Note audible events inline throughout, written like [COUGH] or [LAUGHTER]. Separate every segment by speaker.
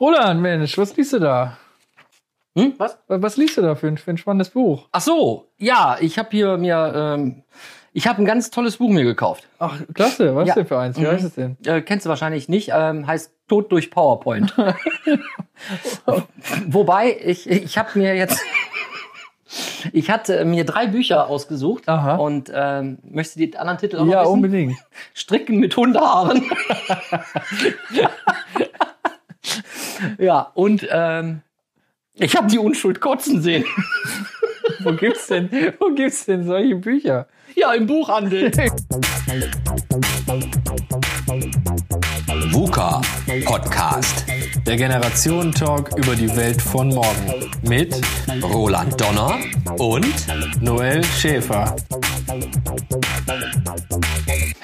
Speaker 1: Roland, Mensch, was liest du da?
Speaker 2: Hm? Was?
Speaker 1: Was liest du da für ein, für ein spannendes Buch?
Speaker 2: Ach so, ja, ich habe hier mir, ähm, ich habe ein ganz tolles Buch mir gekauft.
Speaker 1: Ach, klasse. Was
Speaker 2: Ja.
Speaker 1: denn für eins? Wie
Speaker 2: Mhm.
Speaker 1: heißt es denn?
Speaker 2: Äh, kennst du wahrscheinlich nicht, ähm, heißt Tod durch PowerPoint. [LAUGHS] Wobei, ich, ich habe mir jetzt, ich hatte mir drei Bücher ausgesucht
Speaker 1: Aha.
Speaker 2: und ähm, möchtest du die anderen Titel auch noch
Speaker 1: Ja, unbedingt.
Speaker 2: Stricken mit Hundehaaren. [LAUGHS] ja, und ähm, ich habe die Unschuld kotzen sehen. [LAUGHS]
Speaker 1: Wo gibt's denn, wo gibt's denn solche Bücher?
Speaker 2: Ja, im Buchhandel.
Speaker 3: VUCA Podcast.
Speaker 1: Der Generationen-Talk über die Welt von morgen.
Speaker 3: Mit Roland Donner und
Speaker 1: Noel Schäfer.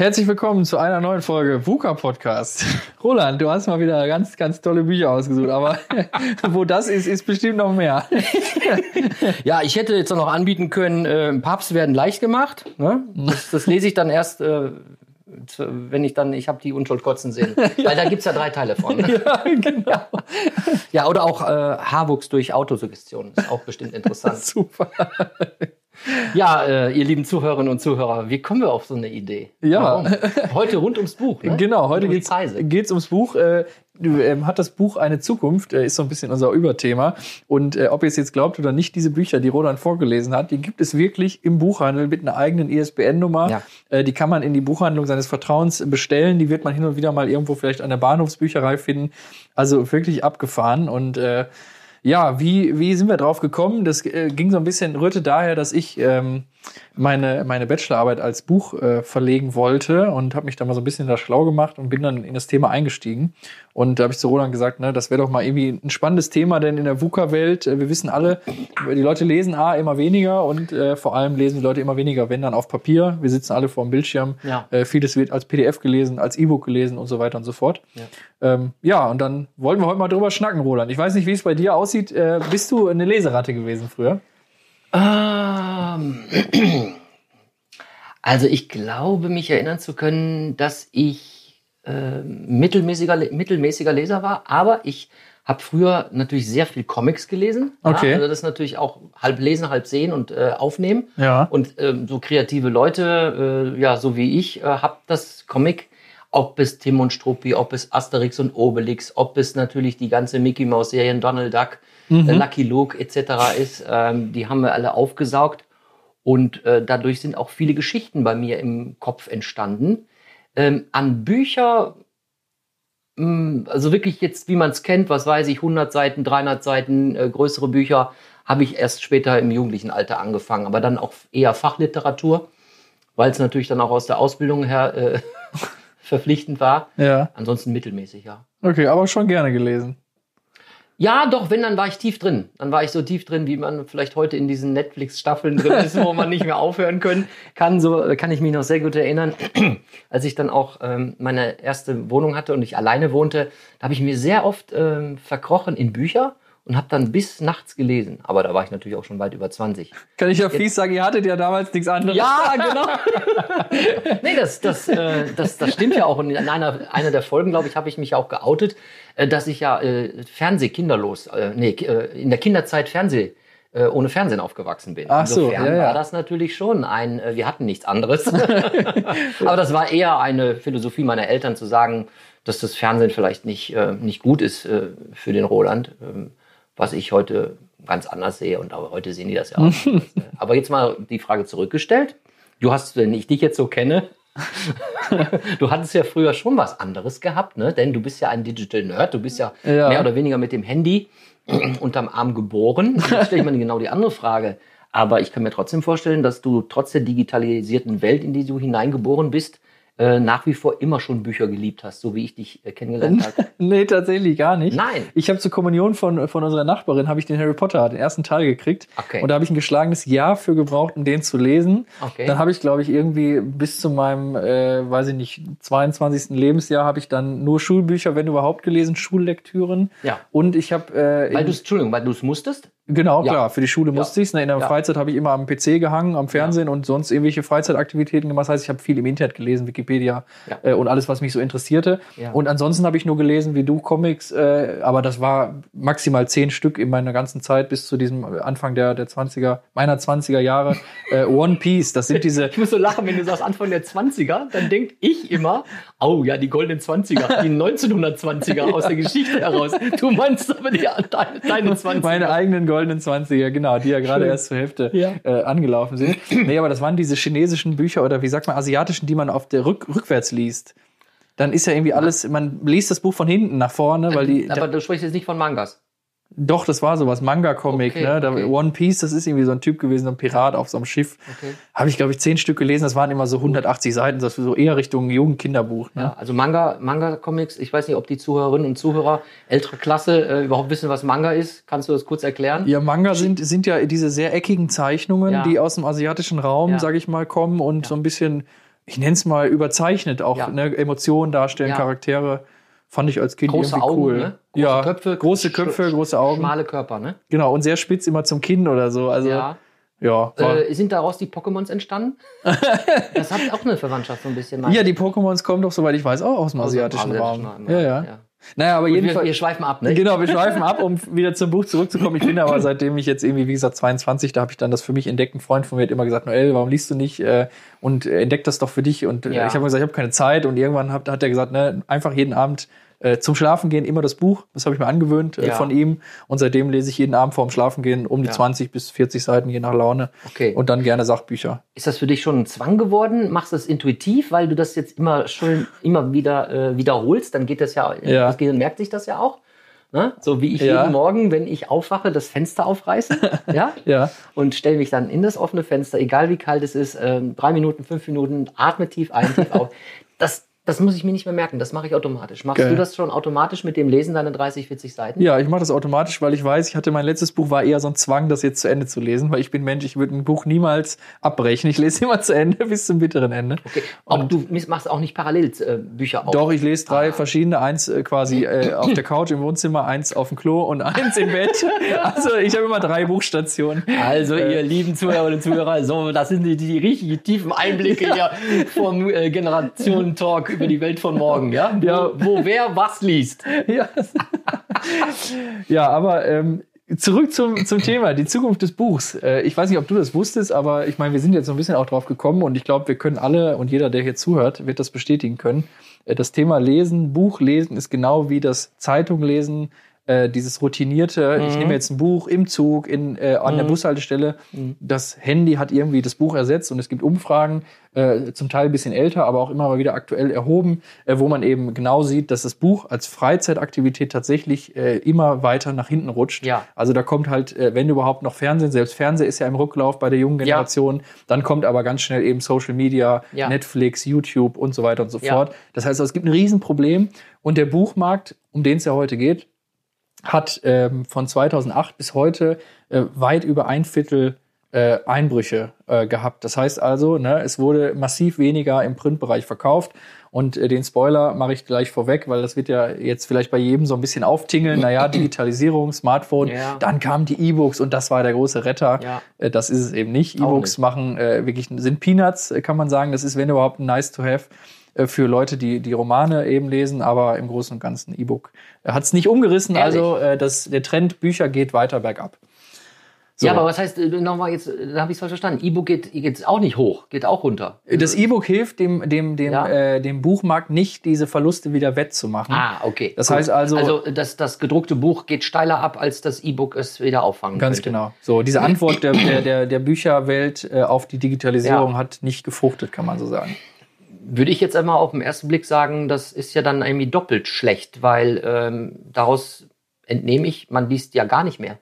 Speaker 1: Herzlich willkommen zu einer neuen Folge VUCA Podcast. Roland, du hast mal wieder ganz, ganz tolle Bücher ausgesucht, aber [LAUGHS] wo das ist, ist bestimmt noch mehr. [LAUGHS]
Speaker 2: Ja, ich hätte jetzt auch noch anbieten können, äh, Papst werden leicht gemacht. Ne? Das, das lese ich dann erst, äh, wenn ich dann, ich habe die Unschuld kotzen sehen. [LAUGHS] Weil da gibt's ja drei Teile von.
Speaker 1: Ja, genau.
Speaker 2: Ja, oder auch äh, Haarwuchs durch Autosuggestion. Ist auch bestimmt interessant.
Speaker 1: Super.
Speaker 2: Ja, äh, ihr lieben Zuhörerinnen und Zuhörer, wie kommen wir auf so eine Idee?
Speaker 1: Ja.
Speaker 2: Warum? Heute rund ums Buch. Ne?
Speaker 1: Genau, heute
Speaker 2: um
Speaker 1: geht's, geht's ums Buch. Äh, ähm, hat das Buch eine Zukunft? Äh, ist so ein bisschen unser Überthema. Und äh, ob ihr es jetzt glaubt oder nicht, diese Bücher, die Roland vorgelesen hat, die gibt es wirklich im Buchhandel mit einer eigenen ISBN-Nummer.
Speaker 2: Ja.
Speaker 1: Äh, die kann man in die Buchhandlung seines Vertrauens bestellen. Die wird man hin und wieder mal irgendwo vielleicht an der Bahnhofsbücherei finden. Also wirklich abgefahren. Und äh, ja, wie, wie sind wir drauf gekommen? Das äh, ging so ein bisschen, rührte daher, dass ich ähm, meine, meine Bachelorarbeit als Buch äh, verlegen wollte und habe mich da mal so ein bisschen da schlau gemacht und bin dann in das Thema eingestiegen. Und da habe ich zu Roland gesagt, ne, das wäre doch mal irgendwie ein spannendes Thema, denn in der VUCA-Welt, äh, wir wissen alle, die Leute lesen A immer weniger und äh, vor allem lesen die Leute immer weniger, wenn dann auf Papier. Wir sitzen alle vor dem Bildschirm.
Speaker 2: Ja.
Speaker 1: Äh, vieles wird als PDF gelesen, als E-Book gelesen und so weiter und so fort.
Speaker 2: Ja.
Speaker 1: Ähm, ja, und dann wollten wir heute mal drüber schnacken, Roland. Ich weiß nicht, wie es bei dir aussieht. Äh, bist du eine Leseratte gewesen früher?
Speaker 2: Ähm, also ich glaube, mich erinnern zu können, dass ich äh, mittelmäßiger, mittelmäßiger Leser war, aber ich habe früher natürlich sehr viel Comics gelesen.
Speaker 1: Okay.
Speaker 2: Ja, also das ist natürlich auch halb lesen, halb sehen und äh, aufnehmen.
Speaker 1: Ja.
Speaker 2: Und ähm, so kreative Leute, äh, ja, so wie ich, äh, hab das Comic, ob es Tim und Struppi, ob es Asterix und Obelix, ob es natürlich die ganze Mickey Mouse Serien, Donald Duck, äh, Lucky Luke etc. ist, ähm, die haben wir alle aufgesaugt. Und äh, dadurch sind auch viele Geschichten bei mir im Kopf entstanden. Ähm, an Bücher, mh, also wirklich jetzt, wie man es kennt, was weiß ich, 100 Seiten, 300 Seiten, äh, größere Bücher, habe ich erst später im jugendlichen Alter angefangen, aber dann auch eher Fachliteratur, weil es natürlich dann auch aus der Ausbildung her äh, [LAUGHS] verpflichtend war.
Speaker 1: Ja.
Speaker 2: Ansonsten mittelmäßig, ja.
Speaker 1: Okay, aber schon gerne gelesen.
Speaker 2: Ja, doch, wenn, dann war ich tief drin. Dann war ich so tief drin, wie man vielleicht heute in diesen Netflix-Staffeln drin ist, wo man nicht mehr aufhören können kann. So äh, kann ich mich noch sehr gut erinnern, [CLEARS THROAT] als ich dann auch ähm, meine erste Wohnung hatte und ich alleine wohnte, da habe ich mir sehr oft ähm, verkrochen in Bücher und habe dann bis nachts gelesen. Aber da war ich natürlich auch schon weit über 20.
Speaker 1: Kann ich ja fies sagen, ihr hattet ja damals nichts anderes.
Speaker 2: Ja, [LAUGHS] genau. [LAUGHS] nee, das, das, äh, das, das stimmt ja auch. Und in einer, einer der Folgen, glaube ich, habe ich mich auch geoutet, äh, dass ich ja äh, Fernsehkinderlos, äh, nee, äh, in der Kinderzeit Fernseh, äh, ohne Fernsehen aufgewachsen bin.
Speaker 1: Ach so,
Speaker 2: Insofern
Speaker 1: ja, ja.
Speaker 2: war das natürlich schon ein, äh, wir hatten nichts anderes. [LAUGHS] Aber das war eher eine Philosophie meiner Eltern zu sagen, dass das Fernsehen vielleicht nicht, äh, nicht gut ist äh, für den Roland, ähm, was ich heute ganz anders sehe. Und aber heute sehen die das ja auch. [LAUGHS] ne? Aber jetzt mal die Frage zurückgestellt. Du hast, wenn ich dich jetzt so kenne, [LAUGHS] du hattest ja früher schon was anderes gehabt, ne? Denn du bist ja ein Digital Nerd, du bist ja,
Speaker 1: Ja.
Speaker 2: mehr oder weniger mit dem Handy [CLEARS THROAT] unterm Arm geboren. Jetzt stelle ich mir genau die andere Frage. Aber ich kann mir trotzdem vorstellen, dass du trotz der digitalisierten Welt, in die du hineingeboren bist, nach wie vor immer schon Bücher geliebt hast, so wie ich dich äh, kennengelernt [LAUGHS] habe.
Speaker 1: Nee, tatsächlich gar nicht.
Speaker 2: Nein.
Speaker 1: Ich habe zur Kommunion von, von unserer Nachbarin habe ich den Harry Potter, den ersten Teil gekriegt.
Speaker 2: Okay.
Speaker 1: Und da habe ich ein geschlagenes Jahr für gebraucht, um den zu lesen.
Speaker 2: Okay.
Speaker 1: Dann habe ich, glaube ich, irgendwie bis zu meinem, äh, weiß ich nicht, 22. Lebensjahr habe ich dann nur Schulbücher, wenn überhaupt gelesen, Schullektüren.
Speaker 2: Ja.
Speaker 1: Und ich habe äh,
Speaker 2: Weil du Entschuldigung, weil du es musstest?
Speaker 1: Genau,
Speaker 2: Ja.
Speaker 1: klar. Für die Schule
Speaker 2: Ja.
Speaker 1: musste ich's. Ne, In der
Speaker 2: Ja.
Speaker 1: Freizeit habe ich immer am PC gehangen, am Fernsehen und sonst irgendwelche Freizeitaktivitäten gemacht. Das heißt, ich habe viel im Internet gelesen, Wikipedia äh, und alles, was mich so interessierte. Und ansonsten habe ich nur gelesen wie du Comics, äh, aber das war maximal zehn Stück in meiner ganzen Zeit bis zu diesem Anfang der, der 20er, meiner 20er Jahre. [LAUGHS] äh, One Piece, das sind diese.
Speaker 2: Ich muss so lachen, wenn du sagst Anfang der 20er, dann denk ich immer, oh ja, die goldenen 20er, die [LAUGHS] 1920er aus der Geschichte heraus. Du meinst aber die, deine 20er.
Speaker 1: Meine eigenen goldenen 20er, genau, die ja gerade
Speaker 2: Schön.
Speaker 1: erst zur Hälfte
Speaker 2: Ja.
Speaker 1: äh, angelaufen sind. [CLEARS THROAT] Nee, aber das waren diese chinesischen Bücher oder wie sagt man, asiatischen, die man auf der Rück rückwärts liest. Dann ist ja irgendwie alles, man liest das Buch von hinten nach vorne, weil die.
Speaker 2: aber du sprichst jetzt nicht von Mangas.
Speaker 1: Doch, das war sowas, Manga-Comic,
Speaker 2: Okay,
Speaker 1: ne? Da,
Speaker 2: okay.
Speaker 1: One Piece, das ist irgendwie so ein Typ gewesen, so ein Pirat auf so einem Schiff.
Speaker 2: Okay.
Speaker 1: Habe ich, glaube ich, zehn Stück gelesen. Das waren immer so 180 Seiten, das war so eher Richtung Jugendkinderbuch. Ne?
Speaker 2: Ja, also Manga, Manga-Comics, ich weiß nicht, ob die Zuhörerinnen und Zuhörer älterer Klasse äh, überhaupt wissen, was Manga ist. Kannst du das kurz erklären?
Speaker 1: Ja, Manga sind, sind ja diese sehr eckigen Zeichnungen,
Speaker 2: Ja.
Speaker 1: die aus dem asiatischen Raum,
Speaker 2: Ja.
Speaker 1: sage ich mal, kommen und so ein bisschen, ich nenne es mal, überzeichnet auch
Speaker 2: Ja.
Speaker 1: ne, Emotionen darstellen,
Speaker 2: Ja.
Speaker 1: Charaktere. Fand ich als Kind
Speaker 2: Große
Speaker 1: irgendwie
Speaker 2: Augen,
Speaker 1: cool.
Speaker 2: ne? Große
Speaker 1: ja,
Speaker 2: Köpfe,
Speaker 1: große Köpfe, große Augen.
Speaker 2: Schmale Körper, ne?
Speaker 1: Genau, und sehr spitz immer zum Kinn oder so. Also, ja.
Speaker 2: Ja. Äh, sind daraus die Pokémons entstanden? [LAUGHS] das hat auch eine Verwandtschaft so ein bisschen.
Speaker 1: ja, die Pokémons kommen doch, soweit ich weiß, auch aus dem
Speaker 2: Aus dem
Speaker 1: asiatischen,
Speaker 2: asiatischen
Speaker 1: Raum.
Speaker 2: Raum,
Speaker 1: Ja,
Speaker 2: ja.
Speaker 1: ja.
Speaker 2: Ja.
Speaker 1: Naja, aber
Speaker 2: Wir,
Speaker 1: jedenfalls.
Speaker 2: wir schweifen ab, ne?
Speaker 1: Genau, wir [LAUGHS] schweifen ab, um wieder zum Buch zurückzukommen. Ich bin aber seitdem ich jetzt irgendwie, wie gesagt, 22, da habe ich dann das für mich entdeckt. Ein Freund von mir hat immer gesagt, Noel, warum liest du nicht äh, und entdeck das doch für dich. Und äh,
Speaker 2: Ja.
Speaker 1: ich habe gesagt, ich habe keine Zeit. Und irgendwann hat, hat er gesagt, ne, einfach jeden Abend äh, zum Schlafen gehen immer das Buch. Das habe ich mir angewöhnt äh,
Speaker 2: Ja.
Speaker 1: von ihm. Und seitdem lese ich jeden Abend vorm Schlafen gehen um die
Speaker 2: Ja.
Speaker 1: 20 bis 40 Seiten, je nach Laune.
Speaker 2: Okay.
Speaker 1: Und dann gerne Sachbücher.
Speaker 2: Ist das für dich schon ein Zwang geworden? Machst du das intuitiv, weil du das jetzt immer schon immer wieder äh, wiederholst? Dann geht das ja,
Speaker 1: Ja.
Speaker 2: das Gehirn merkt sich das ja auch. Ne? So wie ich
Speaker 1: Ja.
Speaker 2: jeden Morgen, wenn ich aufwache, das Fenster aufreiße, [LAUGHS] ja,
Speaker 1: Ja.
Speaker 2: und stelle mich dann in das offene Fenster, egal wie kalt es ist, ähm, drei Minuten, fünf Minuten, atme tief ein, tief auf. [LAUGHS] Das, das muss ich mir nicht mehr merken, das mache ich automatisch. Machst
Speaker 1: Geil.
Speaker 2: du das schon automatisch mit dem Lesen deiner 30, 40 Seiten?
Speaker 1: Ja, ich mache das automatisch, weil ich weiß, ich hatte mein letztes Buch war eher so ein Zwang, das jetzt zu Ende zu lesen, weil ich bin Mensch, ich würde ein Buch niemals abbrechen. Ich lese immer zu Ende [LAUGHS] bis zum bitteren Ende.
Speaker 2: Okay. Auch du machst auch nicht parallel äh, Bücher auf.
Speaker 1: Doch, ich lese drei
Speaker 2: Ah.
Speaker 1: verschiedene, eins äh, quasi äh, auf der Couch im Wohnzimmer, eins auf dem Klo und eins im Bett. [LAUGHS] Also ich habe immer drei Buchstationen.
Speaker 2: Also, ihr lieben Zuhörerinnen und Zuhörer, so, das sind die, die richtig tiefen Einblicke [LAUGHS] hier vom äh, Generationen-Talk über die Welt von morgen, ja? Wo,
Speaker 1: Ja.
Speaker 2: wo wer was liest. [LAUGHS]
Speaker 1: Ja, ja aber ähm, zurück zum, zum Thema, die Zukunft des Buchs. Äh, ich weiß nicht, ob du das wusstest, aber ich meine, wir sind jetzt so ein bisschen auch drauf gekommen und ich glaube, wir können alle und jeder, der hier zuhört, wird das bestätigen können. Äh, das Thema Lesen, Buch lesen ist genau wie das Zeitung lesen, äh, dieses routinierte, ich nehme jetzt ein Buch im Zug, in, äh, an der Bushaltestelle. Das Handy hat irgendwie das Buch ersetzt und es gibt Umfragen, äh, zum Teil ein bisschen älter, aber auch immer mal wieder aktuell erhoben, äh, wo man eben genau sieht, dass das Buch als Freizeitaktivität tatsächlich äh, immer weiter nach hinten rutscht.
Speaker 2: Ja.
Speaker 1: Also da kommt halt, äh, wenn überhaupt noch Fernsehen, selbst Fernsehen ist ja im Rücklauf bei der jungen
Speaker 2: Ja.
Speaker 1: Generation, dann kommt aber ganz schnell eben Social Media,
Speaker 2: Ja.
Speaker 1: Netflix, YouTube und so weiter und so
Speaker 2: Ja.
Speaker 1: fort. Das heißt, es gibt ein Riesenproblem und der Buchmarkt, um den es ja heute geht, hat ähm, von 2008 bis heute äh, weit über ein Viertel äh, Einbrüche äh, gehabt. Das heißt also, ne, es wurde massiv weniger im Printbereich verkauft. Und äh, den Spoiler mache ich gleich vorweg, weil das wird ja jetzt vielleicht bei jedem so ein bisschen auftingeln. Naja, Digitalisierung, [CLEARS THROAT] Smartphone,
Speaker 2: Ja.
Speaker 1: dann kamen die E-Books und das war der große Retter.
Speaker 2: Ja.
Speaker 1: Äh, das ist es eben nicht. E-Books machen äh, wirklich, sind Peanuts, äh, kann man sagen. Das ist, wenn überhaupt, nice to have für Leute, die die Romane eben lesen, aber im Großen und Ganzen E-Book hat es nicht umgerissen.
Speaker 2: Ehrlich?
Speaker 1: Also äh, das, der Trend Bücher geht weiter bergab. So.
Speaker 2: Ja, aber was heißt, äh, nochmal jetzt, äh, da habe ich es falsch verstanden. E-Book geht, geht auch nicht hoch, geht auch runter.
Speaker 1: das E-Book hilft dem, dem, dem,
Speaker 2: Ja.
Speaker 1: äh, dem Buchmarkt nicht, diese Verluste wieder wettzumachen.
Speaker 2: Ah, okay.
Speaker 1: Das
Speaker 2: Gut.
Speaker 1: heißt also-
Speaker 2: Also das, das gedruckte Buch geht steiler ab, als das E-Book es wieder auffangen
Speaker 1: Ganz
Speaker 2: könnte.
Speaker 1: genau. So, diese Antwort der, der, der, Bücherwelt äh, auf die Digitalisierung
Speaker 2: Ja.
Speaker 1: hat nicht gefruchtet, kann man so sagen.
Speaker 2: Würde ich jetzt einmal auf den ersten Blick sagen, das ist ja dann irgendwie doppelt schlecht, weil ähm, daraus entnehme ich, man liest ja gar nicht mehr.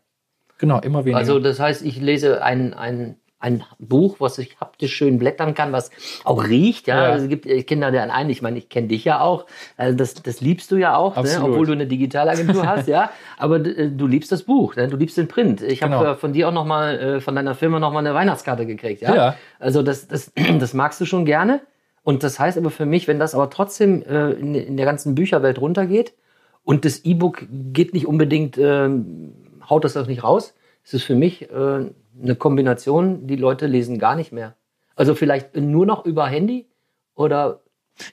Speaker 1: Genau, immer weniger.
Speaker 2: Also das heißt, ich lese ein, ein, ein Buch, was ich haptisch schön blättern kann, was auch riecht. Ja,
Speaker 1: Ja.
Speaker 2: Also es gibt kenne da den einen, ich meine, ich kenne dich ja auch. Also das, das liebst du ja auch, ne? Obwohl du eine Digitalagentur hast, ja. [LAUGHS] Aber äh, du liebst das Buch, ne? du liebst den Print. Ich habe
Speaker 1: Genau.
Speaker 2: äh, von dir auch noch mal, äh, von deiner Firma noch mal eine Weihnachtskarte gekriegt, ja.
Speaker 1: Ja.
Speaker 2: Also das, das, [CLEARS THROAT] das magst du schon gerne. Und das heißt aber für mich, wenn das aber trotzdem äh, in, in der ganzen Bücherwelt runtergeht und das E-Book geht nicht unbedingt, ähm, haut das auch nicht raus. ist es für mich äh, eine Kombination, die Leute lesen gar nicht mehr. Also vielleicht nur noch über Handy oder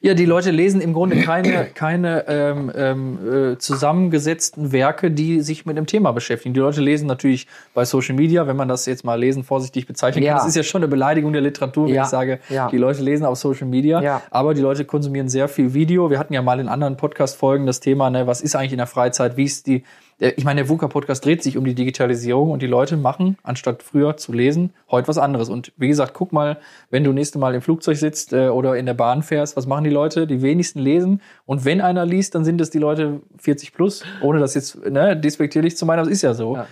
Speaker 1: Ja, die Leute lesen im Grunde keine, keine ähm, ähm, äh, zusammengesetzten Werke, die sich mit dem Thema beschäftigen. Die Leute lesen natürlich bei Social Media, wenn man das jetzt mal lesen vorsichtig bezeichnen
Speaker 2: Ja.
Speaker 1: kann. Das ist ja schon eine Beleidigung der Literatur, wenn
Speaker 2: Ja,
Speaker 1: ich sage,
Speaker 2: ja.
Speaker 1: die Leute lesen auf Social Media.
Speaker 2: Ja.
Speaker 1: Aber die Leute konsumieren sehr viel Video. Wir hatten ja mal in anderen Podcast-Folgen das Thema, ne, was ist eigentlich in der Freizeit, wie ist die ich meine, der VUCA-Podcast dreht sich um die Digitalisierung und die Leute machen, anstatt früher zu lesen, heute was anderes. Und wie gesagt, guck mal, wenn du nächste Mal im Flugzeug sitzt äh, oder in der Bahn fährst, was machen die Leute? Die wenigsten lesen. Und wenn einer liest, dann sind es die Leute 40 plus, ohne das jetzt ne, despektierlich zu meinen, das ist ja so.
Speaker 2: Ja.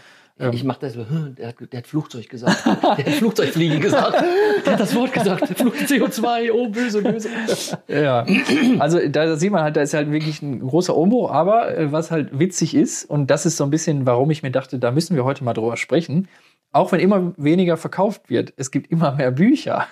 Speaker 2: Ich mache das so, der hat, der hat Flugzeug gesagt. Der hat Flugzeugfliegen gesagt. Der hat das Wort gesagt. Flug CO2, oh böse, böse.
Speaker 1: Ja, also da, da sieht man halt, da ist halt wirklich ein großer Umbruch, aber äh, was halt witzig ist, und das ist so ein bisschen, warum ich mir dachte, da müssen wir heute mal drüber sprechen, auch wenn immer weniger verkauft wird, es gibt immer mehr Bücher.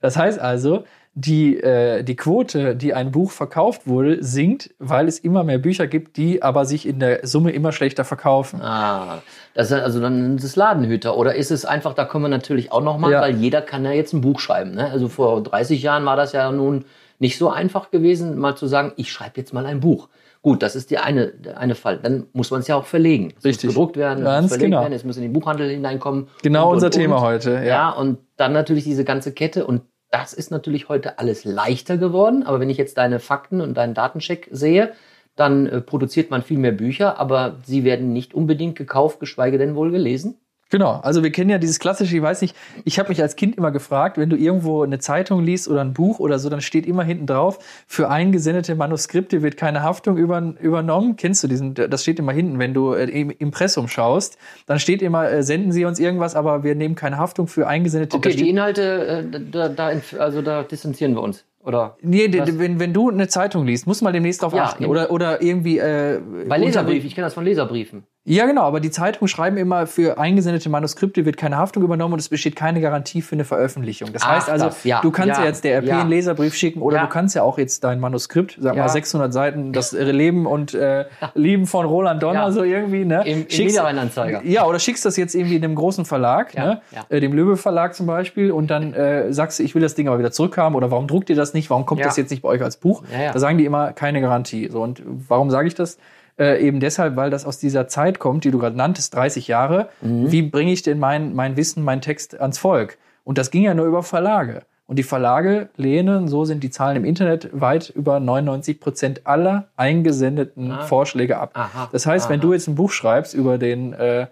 Speaker 1: Das heißt also, die, äh, die Quote, die ein Buch verkauft wurde, sinkt, weil es immer mehr Bücher gibt, die aber sich in der Summe immer schlechter verkaufen.
Speaker 2: Ah, das ist also dann ist es Ladenhüter. Oder ist es einfach, da kommen wir natürlich auch noch mal,
Speaker 1: Ja.
Speaker 2: weil jeder kann ja jetzt ein Buch schreiben. Ne? Also vor 30 Jahren war das ja nun nicht so einfach gewesen, mal zu sagen, ich schreibe jetzt mal ein Buch. Gut, das ist die eine, der eine Fall. Dann muss man es ja auch verlegen. Es
Speaker 1: Richtig.
Speaker 2: Muss gedruckt werden, es
Speaker 1: Ganz
Speaker 2: muss verlegt
Speaker 1: genau.
Speaker 2: werden, es muss in den Buchhandel hineinkommen.
Speaker 1: Genau
Speaker 2: und,
Speaker 1: unser
Speaker 2: und,
Speaker 1: Thema
Speaker 2: und.
Speaker 1: heute. Ja.
Speaker 2: Ja. und dann natürlich diese ganze Kette und das ist natürlich heute alles leichter geworden. Aber wenn ich jetzt deine Fakten und deinen Datencheck sehe, dann äh, produziert man viel mehr Bücher, aber sie werden nicht unbedingt gekauft, geschweige denn wohl gelesen.
Speaker 1: Genau, also wir kennen ja dieses klassische, ich weiß nicht, ich habe mich als Kind immer gefragt, wenn du irgendwo eine Zeitung liest oder ein Buch oder so, dann steht immer hinten drauf, für eingesendete Manuskripte wird keine Haftung über, übernommen. Kennst du diesen, das steht immer hinten, wenn du äh, im Impressum schaust, dann steht immer, äh, senden Sie uns irgendwas, aber wir nehmen keine Haftung für eingesendete
Speaker 2: Okay, die Inhalte, äh, da, da, also da distanzieren wir uns. Oder?
Speaker 1: Nee, wenn, wenn du eine Zeitung liest, musst du mal demnächst drauf
Speaker 2: Ja,
Speaker 1: achten. Oder, oder irgendwie. Äh,
Speaker 2: Bei Leserbriefen, ich kenne das von Leserbriefen.
Speaker 1: Ja, genau, aber die Zeitungen schreiben immer, für eingesendete Manuskripte wird keine Haftung übernommen und es besteht keine Garantie für eine Veröffentlichung. Das
Speaker 2: Ach,
Speaker 1: heißt also,
Speaker 2: das, ja,
Speaker 1: du kannst ja,
Speaker 2: ja,
Speaker 1: jetzt der RP
Speaker 2: ja.
Speaker 1: einen Leserbrief schicken oder du kannst ja auch jetzt dein Manuskript, sag mal 600 Seiten, das Leben und äh, Lieben von Roland Donner, so irgendwie, ne?
Speaker 2: Im, im
Speaker 1: Schickst-
Speaker 2: Niederrheinanzeiger.
Speaker 1: ja, oder schickst das jetzt irgendwie in einem großen Verlag, ne? Äh, dem Löwe Verlag zum Beispiel, und dann äh, sagst du, ich will das Ding aber wieder zurückhaben oder warum druckt ihr das nicht? Warum kommt das jetzt nicht bei euch als Buch? Da sagen die immer keine Garantie. So und warum sage ich das? Äh, eben deshalb, weil das aus dieser Zeit kommt, die du gerade nanntest, 30 Jahre.
Speaker 2: Mhm.
Speaker 1: Wie bringe ich denn mein, mein Wissen, mein Text ans Volk? Und das ging ja nur über Verlage. Und die Verlage lehnen, so sind die Zahlen im Internet, weit über 99 Prozent aller eingesendeten Vorschläge ab.
Speaker 2: Ah. Aha,
Speaker 1: Das heißt, wenn
Speaker 2: aha.
Speaker 1: du jetzt ein Buch schreibst über den, äh,